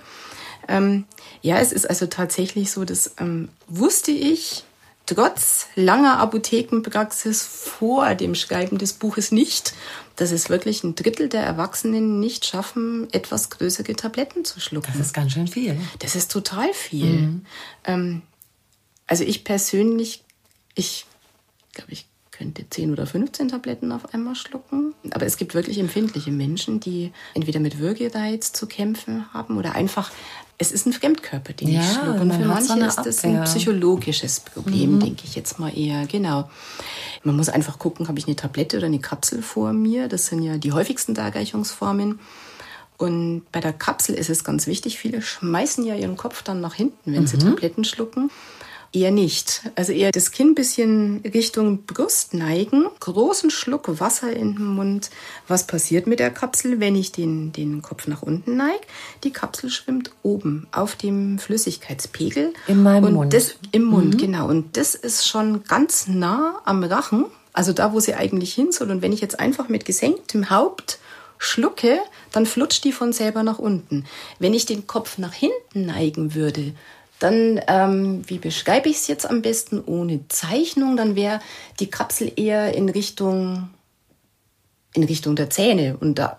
Ähm, ja, es ist also tatsächlich so, das ähm, wusste ich trotz langer Apothekenpraxis vor dem Schreiben des Buches nicht, dass es wirklich ein Drittel der Erwachsenen nicht schaffen, etwas größere Tabletten zu schlucken. Das ist ganz schön viel. Das ist total viel. Mhm. Ähm, also ich persönlich, ich glaube, ich könnte 10 oder 15 Tabletten auf einmal schlucken. Aber es gibt wirklich empfindliche Menschen, die entweder mit Würgereiz zu kämpfen haben oder einfach es ist ein Fremdkörper, den ja, ich schlucke. Und für manche ist das ein psychologisches Problem, mhm. denke ich jetzt mal eher. Genau. Man muss einfach gucken, habe ich eine Tablette oder eine Kapsel vor mir. Das sind ja die häufigsten Darreichungsformen. Und bei der Kapsel ist es ganz wichtig, viele schmeißen ja ihren Kopf dann nach hinten, wenn mhm. sie Tabletten schlucken. Eher nicht. Also eher das Kinn bisschen Richtung Brust neigen, großen Schluck Wasser in den Mund. Was passiert mit der Kapsel, wenn ich den, den Kopf nach unten neige? Die Kapsel schwimmt oben auf dem Flüssigkeitspegel. In meinem und Mund. Das, Im Mund, genau. Und das ist schon ganz nah am Rachen, also da, wo sie eigentlich hin soll. Und wenn ich jetzt einfach mit gesenktem Haupt schlucke, dann flutscht die von selber nach unten. Wenn ich den Kopf nach hinten neigen würde, dann, ähm, wie beschreibe ich es jetzt am besten ohne Zeichnung, dann wäre die Kapsel eher in Richtung, in Richtung der Zähne. Und da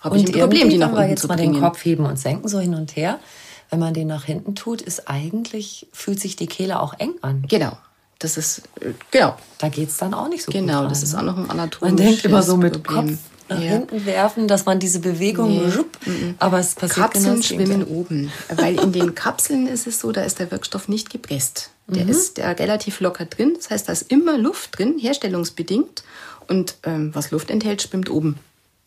habe ich ein Problem, die nach unten jetzt zu mal bringen. den Kopf heben und senken, so hin und her, wenn man den nach hinten tut, ist eigentlich, fühlt sich die Kehle auch eng an. Genau. Das ist, äh, genau. Da geht's dann auch nicht so gut Genau, das ist ne? auch noch ein Man anatomisches denkt immer so mit Problem. Kopf nach Ja. hinten werfen, dass man diese Bewegung, Nee. schupp, aber es passiert Kapseln genau das schwimmen oben, weil in den Kapseln ist es so, da ist der Wirkstoff nicht gepresst. Der Mhm. ist der relativ locker drin. Das heißt, da ist immer Luft drin, herstellungsbedingt. Und ähm, was Luft enthält, schwimmt oben.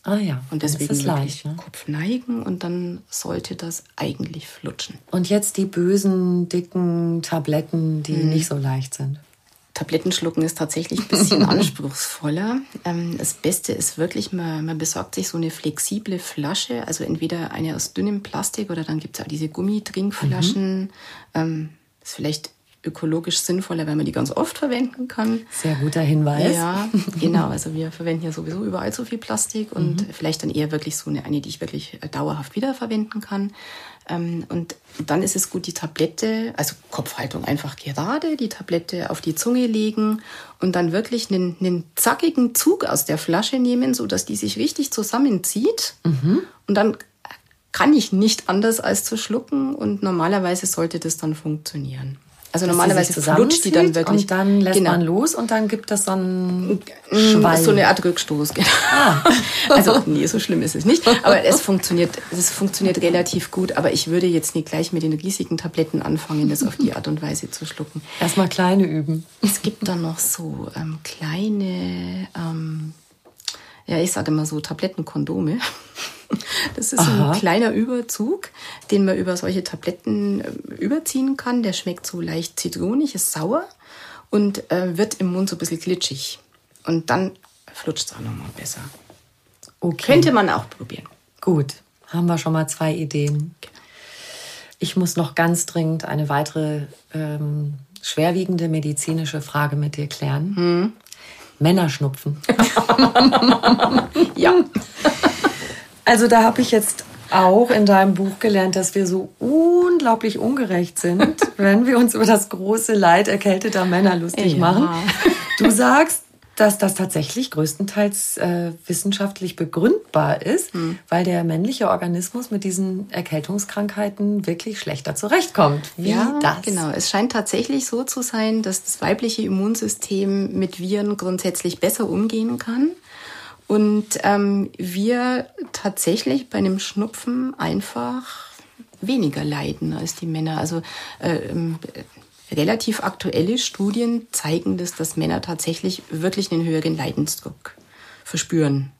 Ah ja, Und deswegen ist es leicht. Ne? Kopf neigen und dann sollte das eigentlich flutschen. Und jetzt die bösen, dicken Tabletten, die Mhm. nicht so leicht sind. Tabletten schlucken ist tatsächlich ein bisschen anspruchsvoller. Ähm, das Beste ist wirklich, man, man besorgt sich so eine flexible Flasche, also entweder eine aus dünnem Plastik oder dann gibt es auch diese Gummitrinkflaschen. Ähm, ist vielleicht ökologisch sinnvoller, weil man die ganz oft verwenden kann. Sehr guter Hinweis. Ja, genau. Also wir verwenden ja sowieso überall so viel Plastik und vielleicht dann eher wirklich so eine, eine, die ich wirklich äh, dauerhaft wiederverwenden kann. Ähm, und dann ist es gut, die Tablette, also Kopfhaltung einfach gerade, die Tablette auf die Zunge legen und dann wirklich einen, einen zackigen Zug aus der Flasche nehmen, so dass die sich richtig zusammenzieht. Und dann kann ich nicht anders als zu schlucken und normalerweise sollte das dann funktionieren. Also Dass normalerweise flutscht die dann wirklich. Und dann lässt Genau. man los und dann gibt das so einen Mm, Schwall. So eine Art Rückstoß, genau. Also, nee, so schlimm ist es nicht. Aber es funktioniert, es funktioniert relativ gut. Aber ich würde jetzt nicht gleich mit den riesigen Tabletten anfangen, das auf die Art und Weise zu schlucken. Erstmal kleine üben. Es gibt dann noch so ähm, kleine, ähm, ja, ich sage immer so Tablettenkondome. Das ist Aha. ein kleiner Überzug, den man über solche Tabletten äh, überziehen kann. Der schmeckt so leicht zitronig, ist sauer und äh, wird im Mund so ein bisschen glitschig. Und dann flutscht es auch nochmal besser. Okay. Könnte man auch probieren. Gut, haben wir schon mal zwei Ideen. Ich muss noch ganz dringend eine weitere ähm, schwerwiegende medizinische Frage mit dir klären. Hm. Männerschnupfen. Ja. Also da habe ich jetzt auch in deinem Buch gelernt, dass wir so unglaublich ungerecht sind, wenn wir uns über das große Leid erkälteter Männer lustig Ja. machen. Du sagst, dass das tatsächlich größtenteils äh, wissenschaftlich begründbar ist, weil der männliche Organismus mit diesen Erkältungskrankheiten wirklich schlechter zurechtkommt. Wie ja, das? genau. Es scheint tatsächlich so zu sein, dass das weibliche Immunsystem mit Viren grundsätzlich besser umgehen kann. Und ähm, wir tatsächlich bei einem Schnupfen einfach weniger leiden als die Männer. Also äh, ähm, relativ aktuelle Studien zeigen, dass, dass Männer tatsächlich wirklich einen höheren Leidensdruck verspüren.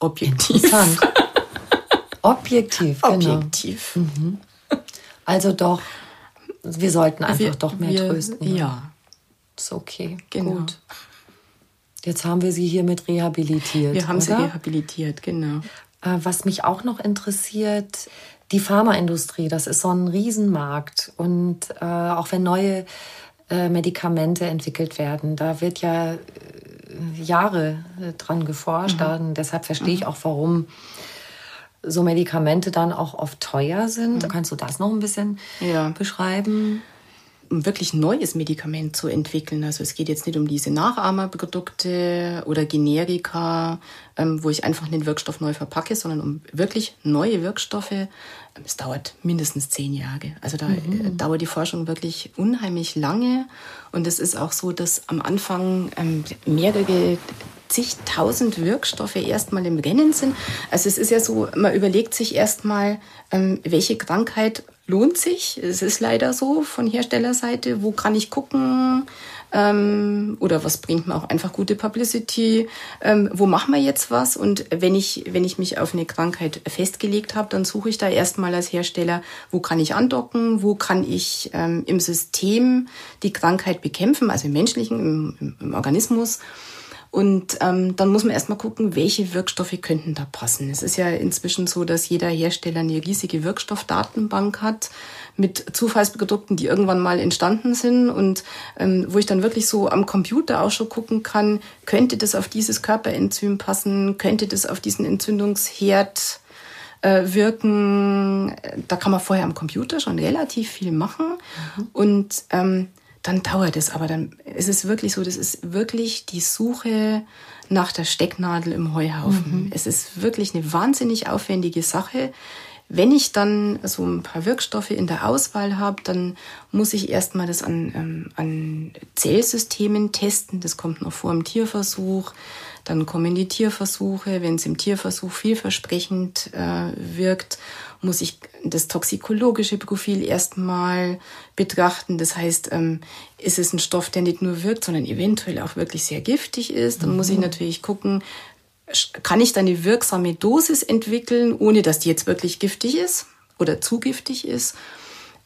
Objektiv. Interessant. Objektiv, genau. Objektiv. Also doch, wir sollten einfach Wir- doch mehr wir- trösten. ne? Ja, Ist okay. genau. Gut. Jetzt haben wir sie hiermit rehabilitiert. Wir haben sie oder? rehabilitiert, genau. Äh, Was mich auch noch interessiert, die Pharmaindustrie, das ist so ein Riesenmarkt. Und äh, auch wenn neue äh, Medikamente entwickelt werden, da wird ja äh, Jahre äh, dran geforscht. Und deshalb verstehe ich auch, warum so Medikamente dann auch oft teuer sind. Kannst du das noch ein bisschen Ja. beschreiben? Um wirklich neues Medikament zu entwickeln. Also es geht jetzt nicht um diese Nachahmerprodukte oder Generika, ähm, wo ich einfach den Wirkstoff neu verpacke, sondern um wirklich neue Wirkstoffe. Ähm, Es dauert mindestens zehn Jahre. Also da äh, dauert die Forschung wirklich unheimlich lange. Und es ist auch so, dass am Anfang ähm, mehrere zigtausend Wirkstoffe erstmal im Rennen sind. Also es ist ja so, man überlegt sich erstmal, welche Krankheit lohnt sich. Es ist leider so von Herstellerseite. Wo kann ich gucken? Ähm, oder was bringt mir auch einfach gute Publicity? Ähm, wo machen wir jetzt was? Und wenn ich, wenn ich mich auf eine Krankheit festgelegt habe, dann suche ich da erstmal als Hersteller, wo kann ich andocken? Wo kann ich ähm, im System die Krankheit bekämpfen? Also im menschlichen, im, im, im Organismus. Und ähm, dann muss man erstmal gucken, welche Wirkstoffe könnten da passen. Es ist ja inzwischen so, dass jeder Hersteller eine riesige Wirkstoffdatenbank hat mit Zufallsprodukten, die irgendwann mal entstanden sind und ähm, wo ich dann wirklich so am Computer auch schon gucken kann, könnte das auf dieses Körperenzym passen, könnte das auf diesen Entzündungsherd äh, wirken. Da kann man vorher am Computer schon relativ viel machen mhm. und ähm, dann dauert es. Aber dann ist es wirklich so, das ist wirklich die Suche nach der Stecknadel im Heuhaufen. Mhm. Es ist wirklich eine wahnsinnig aufwendige Sache. Wenn ich dann so ein paar Wirkstoffe in der Auswahl habe, dann muss ich erstmal das an, ähm, an Zellsystemen testen. Das kommt noch vor im Tierversuch. Dann kommen die Tierversuche. Wenn es im Tierversuch vielversprechend äh, wirkt, muss ich das toxikologische Profil erstmal betrachten. Das heißt, ähm, ist es ein Stoff, der nicht nur wirkt, sondern eventuell auch wirklich sehr giftig ist. Dann mhm. muss ich mhm. natürlich gucken, kann ich da eine wirksame Dosis entwickeln, ohne dass die jetzt wirklich giftig ist oder zu giftig ist.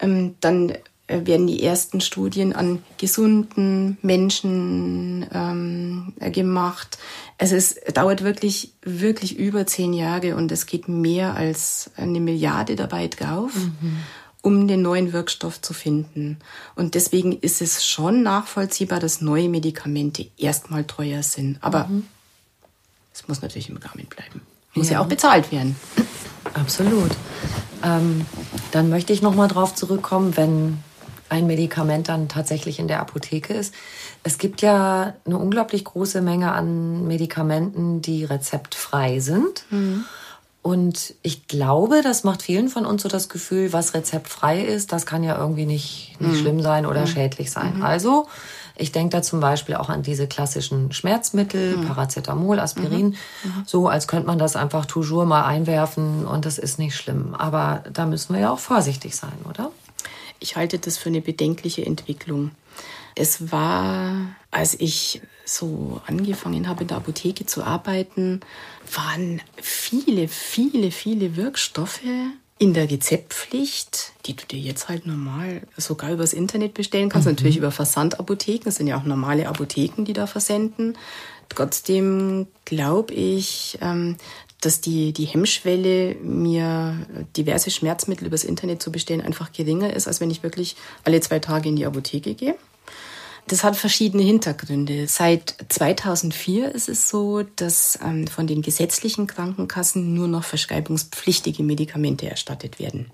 Ähm, dann werden die ersten Studien an gesunden Menschen ähm, gemacht. Also es dauert wirklich, wirklich über zehn Jahre und es geht mehr als eine Milliarde dabei drauf, mhm. um den neuen Wirkstoff zu finden. Und deswegen ist es schon nachvollziehbar, dass neue Medikamente erstmal teuer sind. Aber mhm. es muss natürlich im Rahmen bleiben. Muss ja, ja auch bezahlt werden. Absolut. Ähm, dann möchte ich noch mal drauf zurückkommen, wenn ein Medikament dann tatsächlich in der Apotheke ist. Es gibt ja eine unglaublich große Menge an Medikamenten, die rezeptfrei sind. Mhm. Und ich glaube, das macht vielen von uns so das Gefühl, was rezeptfrei ist, das kann ja irgendwie nicht, nicht mhm. schlimm sein oder mhm. schädlich sein. Mhm. Also, ich denke da zum Beispiel auch an diese klassischen Schmerzmittel, mhm. Paracetamol, Aspirin, mhm. so als könnte man das einfach toujours mal einwerfen und das ist nicht schlimm. Aber da müssen wir ja auch vorsichtig sein, oder? Ich halte das für eine bedenkliche Entwicklung. Es war, als ich so angefangen habe, in der Apotheke zu arbeiten, waren viele, viele, viele Wirkstoffe in der Rezeptpflicht, die du dir jetzt halt normal sogar übers Internet bestellen kannst, mhm. natürlich über Versandapotheken, das sind ja auch normale Apotheken, die da versenden. Trotzdem glaube ich, ähm, dass die, die Hemmschwelle, mir diverse Schmerzmittel übers Internet zu bestellen, einfach geringer ist, als wenn ich wirklich alle zwei Tage in die Apotheke gehe. Das hat verschiedene Hintergründe. Seit 2004 ist es so, dass ähm, von den gesetzlichen Krankenkassen nur noch verschreibungspflichtige Medikamente erstattet werden.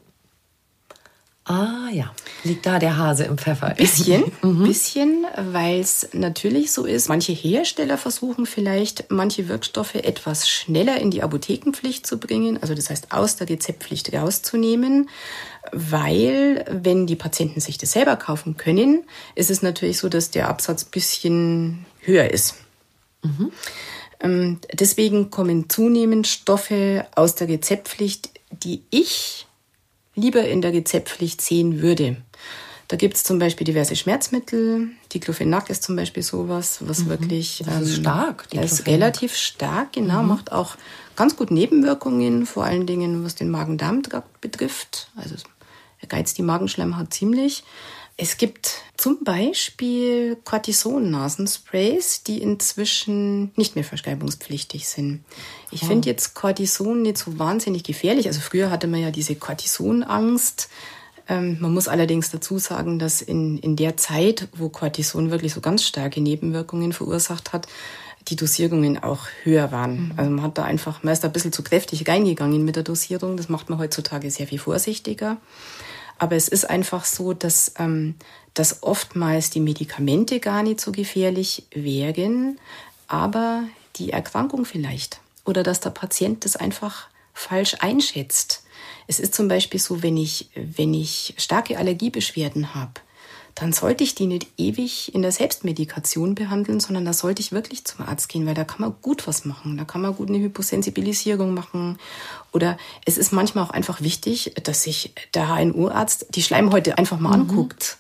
Ah ja, liegt da der Hase im Pfeffer. Ein bisschen, mhm. bisschen, weil es natürlich so ist. Manche Hersteller versuchen vielleicht, manche Wirkstoffe etwas schneller in die Apothekenpflicht zu bringen, also das heißt aus der Rezeptpflicht rauszunehmen, weil wenn die Patienten sich das selber kaufen können, ist es natürlich so, dass der Absatz bisschen höher ist. Mhm. Ähm, deswegen kommen zunehmend Stoffe aus der Rezeptpflicht, die ich lieber in der Rezeptpflicht sehen würde. Da gibt es zum Beispiel diverse Schmerzmittel. Diclofenac ist zum Beispiel sowas, was mhm. wirklich das ist ähm, stark. Das ist relativ stark, genau, mhm. macht auch ganz gut Nebenwirkungen, vor allen Dingen was den Magen-Darm-Trakt betrifft. Also er geizt die Magenschleimhaut ziemlich. Es gibt zum Beispiel Cortison-Nasensprays, die inzwischen nicht mehr verschreibungspflichtig sind. Ich oh. finde jetzt Cortison nicht so wahnsinnig gefährlich. Also früher hatte man ja diese Cortison-Angst. Ähm, man muss allerdings dazu sagen, dass in, in der Zeit, wo Cortison wirklich so ganz starke Nebenwirkungen verursacht hat, die Dosierungen auch höher waren. Mhm. Also man hat da einfach, man ist da ein bisschen zu kräftig reingegangen mit der Dosierung. Das macht man heutzutage sehr viel vorsichtiger. Aber es ist einfach so, dass, ähm, dass oftmals die Medikamente gar nicht so gefährlich wären, aber die Erkrankung vielleicht. Oder dass der Patient das einfach falsch einschätzt. Es ist zum Beispiel so, wenn ich, wenn ich starke Allergiebeschwerden habe, dann sollte ich die nicht ewig in der Selbstmedikation behandeln, sondern da sollte ich wirklich zum Arzt gehen, weil da kann man gut was machen. Da kann man gut eine Hyposensibilisierung machen. Oder es ist manchmal auch einfach wichtig, dass sich der HNO-Arzt die Schleimhäute einfach mal mhm. anguckt.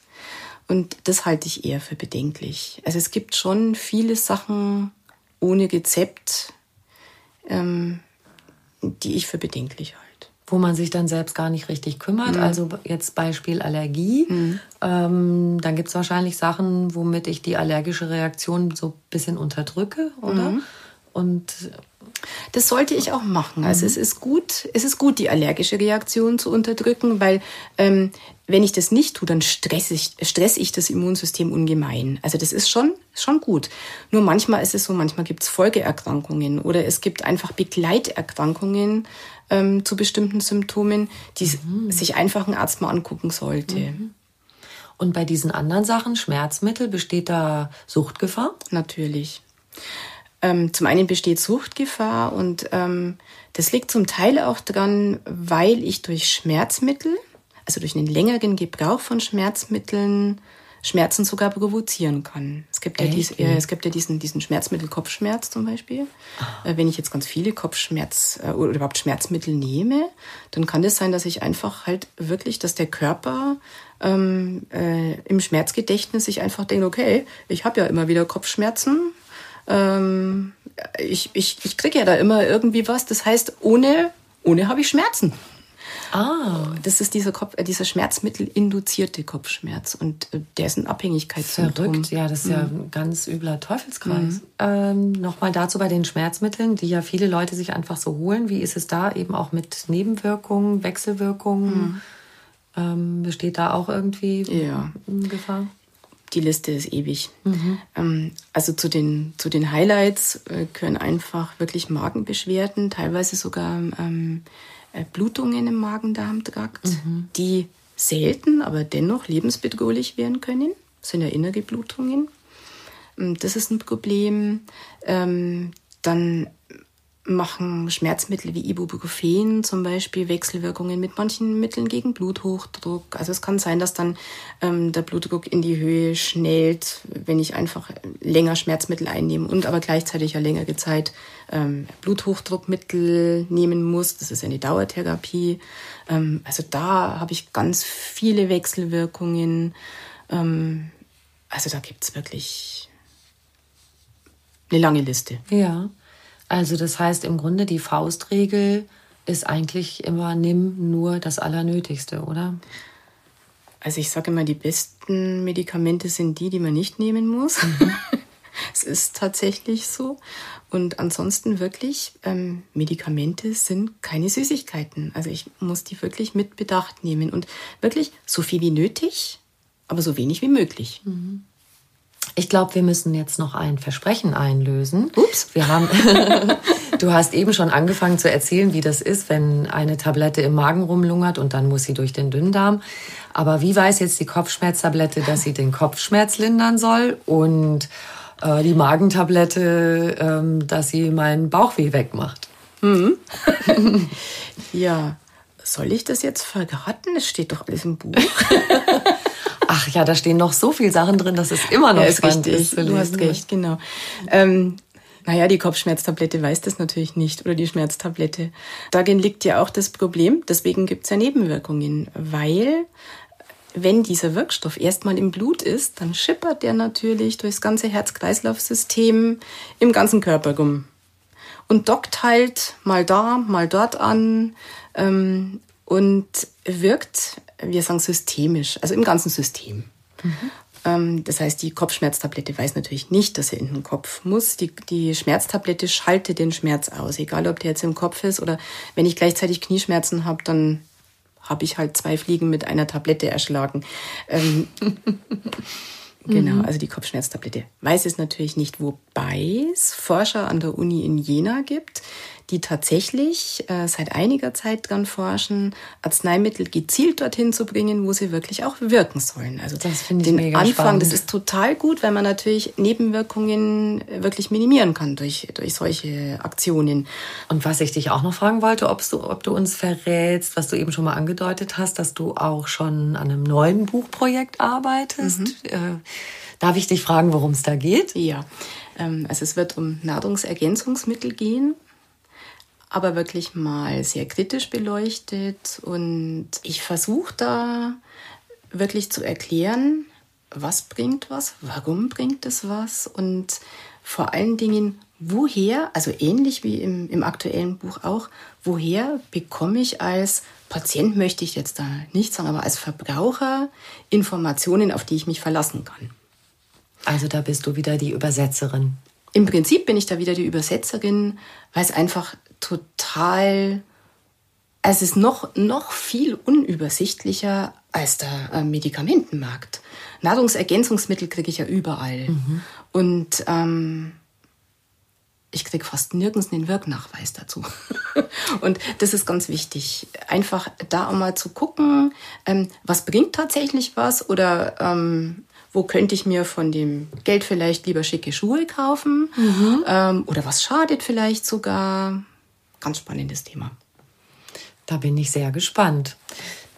Und das halte ich eher für bedenklich. Also es gibt schon viele Sachen ohne Rezept, ähm, die ich für bedenklich halte wo man sich dann selbst gar nicht richtig kümmert. Mhm. Also jetzt Beispiel Allergie. Mhm. Ähm, dann gibt es wahrscheinlich Sachen, womit ich die allergische Reaktion so ein bisschen unterdrücke, oder? Mhm. Und das sollte ich auch machen. Also mhm. es ist gut, es ist gut, die allergische Reaktion zu unterdrücken, weil ähm, wenn ich das nicht tue, dann stresse ich, stress ich das Immunsystem ungemein. Also das ist schon, schon gut. Nur manchmal ist es so, manchmal gibt es Folgeerkrankungen oder es gibt einfach Begleiterkrankungen ähm, zu bestimmten Symptomen, die mhm. sich einfach ein Arzt mal angucken sollte. Mhm. Und bei diesen anderen Sachen, Schmerzmittel, besteht da Suchtgefahr? Natürlich. Ähm, zum einen besteht Suchtgefahr und ähm, das liegt zum Teil auch daran, weil ich durch Schmerzmittel, also durch einen längeren Gebrauch von Schmerzmitteln, Schmerzen sogar provozieren kann. Es gibt ja, dies, äh, es gibt ja diesen, diesen Schmerzmittel Kopfschmerz zum Beispiel. Ah. Äh, wenn ich jetzt ganz viele Kopfschmerz äh, oder überhaupt Schmerzmittel nehme, dann kann es das sein, dass ich einfach halt wirklich, dass der Körper ähm, äh, im Schmerzgedächtnis sich einfach denkt, okay, ich habe ja immer wieder Kopfschmerzen. Ähm, ich, ich, ich kriege ja da immer irgendwie was. Das heißt, ohne, ohne habe ich Schmerzen. Ah. Das ist dieser, Kopf, äh, dieser schmerzmittelinduzierte Kopfschmerz und äh, der ist ein Abhängigkeitssymptom. Verrückt, ja, das ist mhm. ja ein ganz übler Teufelskreis. Mhm. Ähm, Nochmal dazu bei den Schmerzmitteln, die ja viele Leute sich einfach so holen. Wie ist es da eben auch mit Nebenwirkungen, Wechselwirkungen? Mhm. Ähm, besteht da auch irgendwie ja. Gefahr? Die Liste ist ewig. Mhm. Ähm, also zu den, zu den Highlights äh, gehören einfach wirklich Magenbeschwerden, teilweise sogar ähm, äh, Blutungen im Magen-Darm-Trakt, mhm. die selten, aber dennoch lebensbedrohlich werden können. Das sind ja innere Blutungen. Ähm, das ist ein Problem. Ähm, dann machen Schmerzmittel wie Ibuprofen zum Beispiel Wechselwirkungen mit manchen Mitteln gegen Bluthochdruck. Also es kann sein, dass dann ähm, der Blutdruck in die Höhe schnellt, wenn ich einfach länger Schmerzmittel einnehme und aber gleichzeitig ja längere Zeit ähm, Bluthochdruckmittel nehmen muss. Das ist eine Dauertherapie. Ähm, also da habe ich ganz viele Wechselwirkungen. Ähm, also da gibt's wirklich eine lange Liste. Ja. Also das heißt im Grunde, die Faustregel ist eigentlich immer, nimm nur das Allernötigste, oder? Also ich sage immer, die besten Medikamente sind die, die man nicht nehmen muss. Mhm. es ist tatsächlich so. Und ansonsten wirklich, ähm, Medikamente sind keine Süßigkeiten. Also ich muss die wirklich mit Bedacht nehmen und wirklich so viel wie nötig, aber so wenig wie möglich. Mhm. Ich glaube, wir müssen jetzt noch ein Versprechen einlösen. Ups. Wir haben, du hast eben schon angefangen zu erzählen, wie das ist, wenn eine Tablette im Magen rumlungert und dann muss sie durch den Dünndarm. Aber wie weiß jetzt die Kopfschmerztablette, dass sie den Kopfschmerz lindern soll und äh, die Magentablette, ähm, dass sie meinen Bauchweh wegmacht? Mhm. ja, soll ich das jetzt verraten? Es steht doch alles im Buch. Ach ja, da stehen noch so viele Sachen drin, dass es immer noch ja, spannend richtig. ist. Du hast recht, genau. Ähm, naja, die Kopfschmerztablette weiß das natürlich nicht oder die Schmerztablette. Darin liegt ja auch das Problem, deswegen gibt es ja Nebenwirkungen, weil wenn dieser Wirkstoff erstmal im Blut ist, dann schippert der natürlich durchs ganze Herz-Kreislauf-System im ganzen Körper rum und dockt halt mal da, mal dort an ähm, und wirkt wir sagen systemisch, also im ganzen System. Mhm. das heißt, die Kopfschmerztablette weiß natürlich nicht, dass er in den Kopf muss. Die, die Schmerztablette schaltet den Schmerz aus, egal ob der jetzt im Kopf ist oder wenn ich gleichzeitig Knieschmerzen habe, dann habe ich halt zwei Fliegen mit einer Tablette erschlagen. Genau, also die Kopfschmerztablette. Weiß es natürlich nicht, wobei es Forscher an der Uni in Jena gibt, die tatsächlich äh, seit einiger Zeit daran forschen, Arzneimittel gezielt dorthin zu bringen, wo sie wirklich auch wirken sollen. Also das finde ich den mega Anfang, spannend. das ist total gut, weil man natürlich Nebenwirkungen wirklich minimieren kann durch, durch solche Aktionen. Und was ich dich auch noch fragen wollte, ob du, ob du uns verrätst, was du eben schon mal angedeutet hast, dass du auch schon an einem neuen Buchprojekt arbeitest. Äh, darf ich dich fragen, worum es da geht? Ja, ähm, also es wird um Nahrungsergänzungsmittel gehen, aber wirklich mal sehr kritisch beleuchtet. Und ich versuche da wirklich zu erklären, was bringt was, warum bringt es was und vor allen Dingen, woher, also ähnlich wie im, im aktuellen Buch auch, woher bekomme ich als Patient, möchte ich jetzt da nicht sagen, aber als Verbraucher Informationen, auf die ich mich verlassen kann. Also da bist du wieder die Übersetzerin. Im Prinzip bin ich da wieder die Übersetzerin, weil es einfach total, es ist noch, noch viel unübersichtlicher als der äh, Medikamentenmarkt. Nahrungsergänzungsmittel kriege ich ja überall. Und ähm, ich kriege fast nirgends einen Wirknachweis dazu. Und das ist ganz wichtig. Einfach da auch mal zu gucken, ähm, was bringt tatsächlich was oder ähm, wo könnte ich mir von dem Geld vielleicht lieber schicke Schuhe kaufen ähm, oder was schadet vielleicht sogar. Ganz spannendes Thema. Da bin ich sehr gespannt.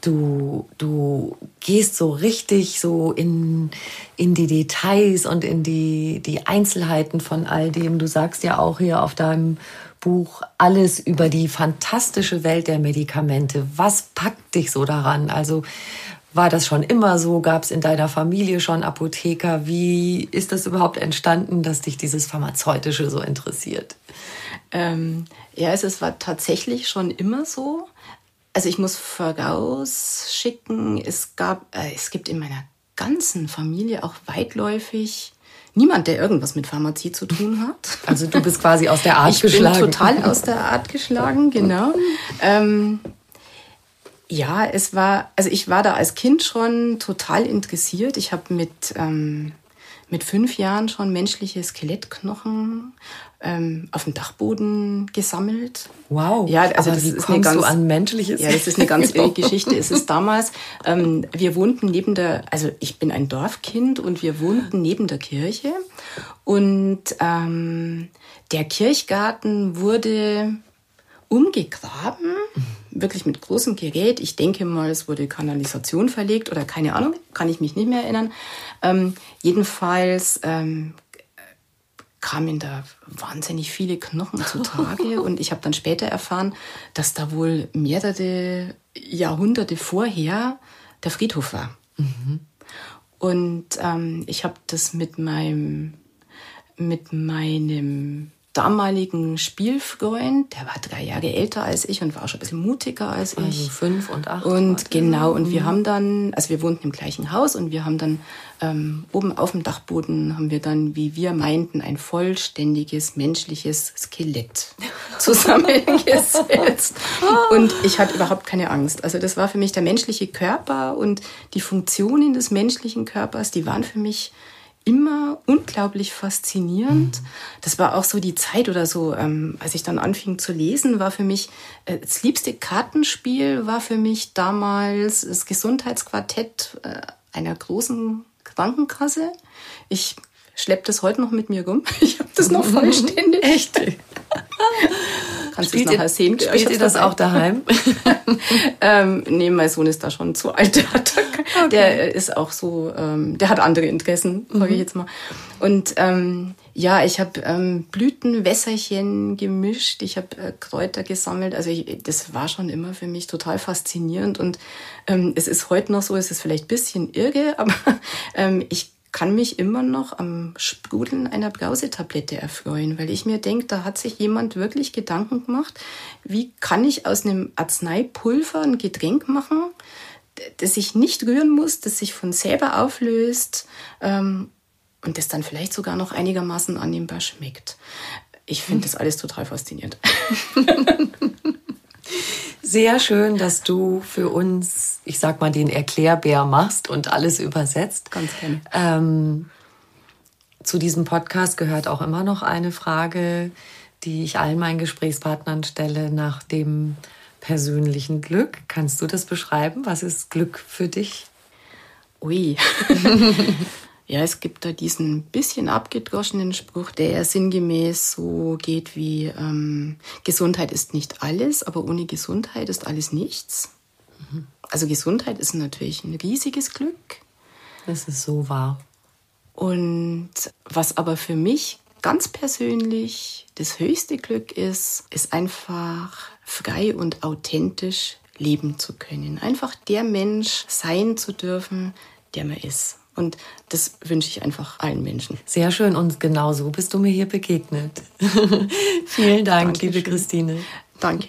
Du, du gehst so richtig so in, in die Details und in die, die Einzelheiten von all dem. Du sagst ja auch hier auf deinem Buch alles über die fantastische Welt der Medikamente. Was packt dich so daran? Also war das schon immer so? Gab es in deiner Familie schon Apotheker? Wie ist das überhaupt entstanden, dass dich dieses Pharmazeutische so interessiert? Ähm, ja, also es war tatsächlich schon immer so. Also ich muss vorausschicken, es gab, äh, es gibt in meiner ganzen Familie auch weitläufig niemand, der irgendwas mit Pharmazie zu tun hat. Also du bist quasi aus der Art ich geschlagen. bin total aus der Art geschlagen, genau. Ähm, ja, es war, also ich war da als Kind schon total interessiert. Ich habe mit ähm, mit fünf Jahren schon menschliche Skelettknochen ähm, auf dem Dachboden gesammelt. Wow. Ja, also das ist eine ganz, du an menschliches? Ja, das ist eine ganz irre Geschichte. Es ist damals, ähm, wir wohnten neben der, also ich bin ein Dorfkind und wir wohnten neben der Kirche und ähm, der Kirchgarten wurde umgegraben, wirklich mit großem Gerät. Ich denke mal, es wurde Kanalisation verlegt oder keine Ahnung, kann ich mich nicht mehr erinnern. Ähm, jedenfalls ähm, kamen da wahnsinnig viele Knochen zutage und ich habe dann später erfahren, dass da wohl mehrere Jahrhunderte vorher der Friedhof war. Und ähm, ich habe das mit meinem mit meinem damaligen Spielfreund, der war drei Jahre älter als ich und war auch schon ein bisschen mutiger als ich. Also fünf und acht. Und genau, und wir haben dann, also wir wohnten im gleichen Haus und wir haben dann ähm, oben auf dem Dachboden haben wir dann, wie wir meinten, ein vollständiges menschliches Skelett zusammengesetzt. und ich hatte überhaupt keine Angst. Also das war für mich der menschliche Körper und die Funktionen des menschlichen Körpers, die waren für mich immer unglaublich faszinierend. Das war auch so die Zeit oder so, ähm, als ich dann anfing zu lesen, war für mich äh, das liebste Kartenspiel war für mich damals das Gesundheitsquartett äh, einer großen Krankenkasse. Ich schleppe das heute noch mit mir rum. Ich habe das noch vollständig. Echt? Kannst du es Spielt ihr, nachher sehen? Spielt ihr hab's das auch daheim? ähm, nee, mein Sohn ist da schon zu alt. Der, hat da, der ist auch so, ähm, der hat andere Interessen, sage ich jetzt mal. Und ähm, ja, ich habe ähm, Blütenwässerchen gemischt, ich habe äh, Kräuter gesammelt. Also ich, das war schon immer für mich total faszinierend. Und ähm, es ist heute noch so, es ist vielleicht ein bisschen irre, aber ähm, ich kann mich immer noch am Sprudeln einer Brausetablette erfreuen, weil ich mir denke, da hat sich jemand wirklich Gedanken gemacht, wie kann ich aus einem Arzneipulver ein Getränk machen, das ich nicht rühren muss, das sich von selber auflöst ähm, und das dann vielleicht sogar noch einigermaßen annehmbar schmeckt. Ich finde das alles total faszinierend. Sehr schön, dass du für uns, ich sag mal, den Erklärbär machst und alles übersetzt. Ganz gerne. Ähm, zu diesem Podcast gehört auch immer noch eine Frage, die ich allen meinen Gesprächspartnern stelle nach dem persönlichen Glück. Kannst du das beschreiben? Was ist Glück für dich? Ui. ja, es gibt da diesen bisschen abgedroschenen Spruch, der sinngemäß so geht wie ähm, Gesundheit ist nicht alles, aber ohne Gesundheit ist alles nichts. Mhm. Also Gesundheit ist natürlich ein riesiges Glück. Das ist so wahr. Und was aber für mich ganz persönlich das höchste Glück ist, ist einfach frei und authentisch leben zu können. Einfach der Mensch sein zu dürfen, der man ist. Und das wünsche ich einfach allen Menschen. Sehr schön und genau so bist du mir hier begegnet. Vielen Dank, Dankeschön. liebe Christine. Danke.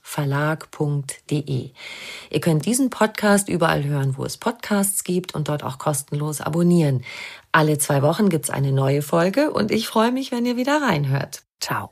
verlag.de. Ihr könnt diesen Podcast überall hören, wo es Podcasts gibt und dort auch kostenlos abonnieren. Alle zwei Wochen gibt's eine neue Folge und ich freue mich, wenn ihr wieder reinhört. Ciao.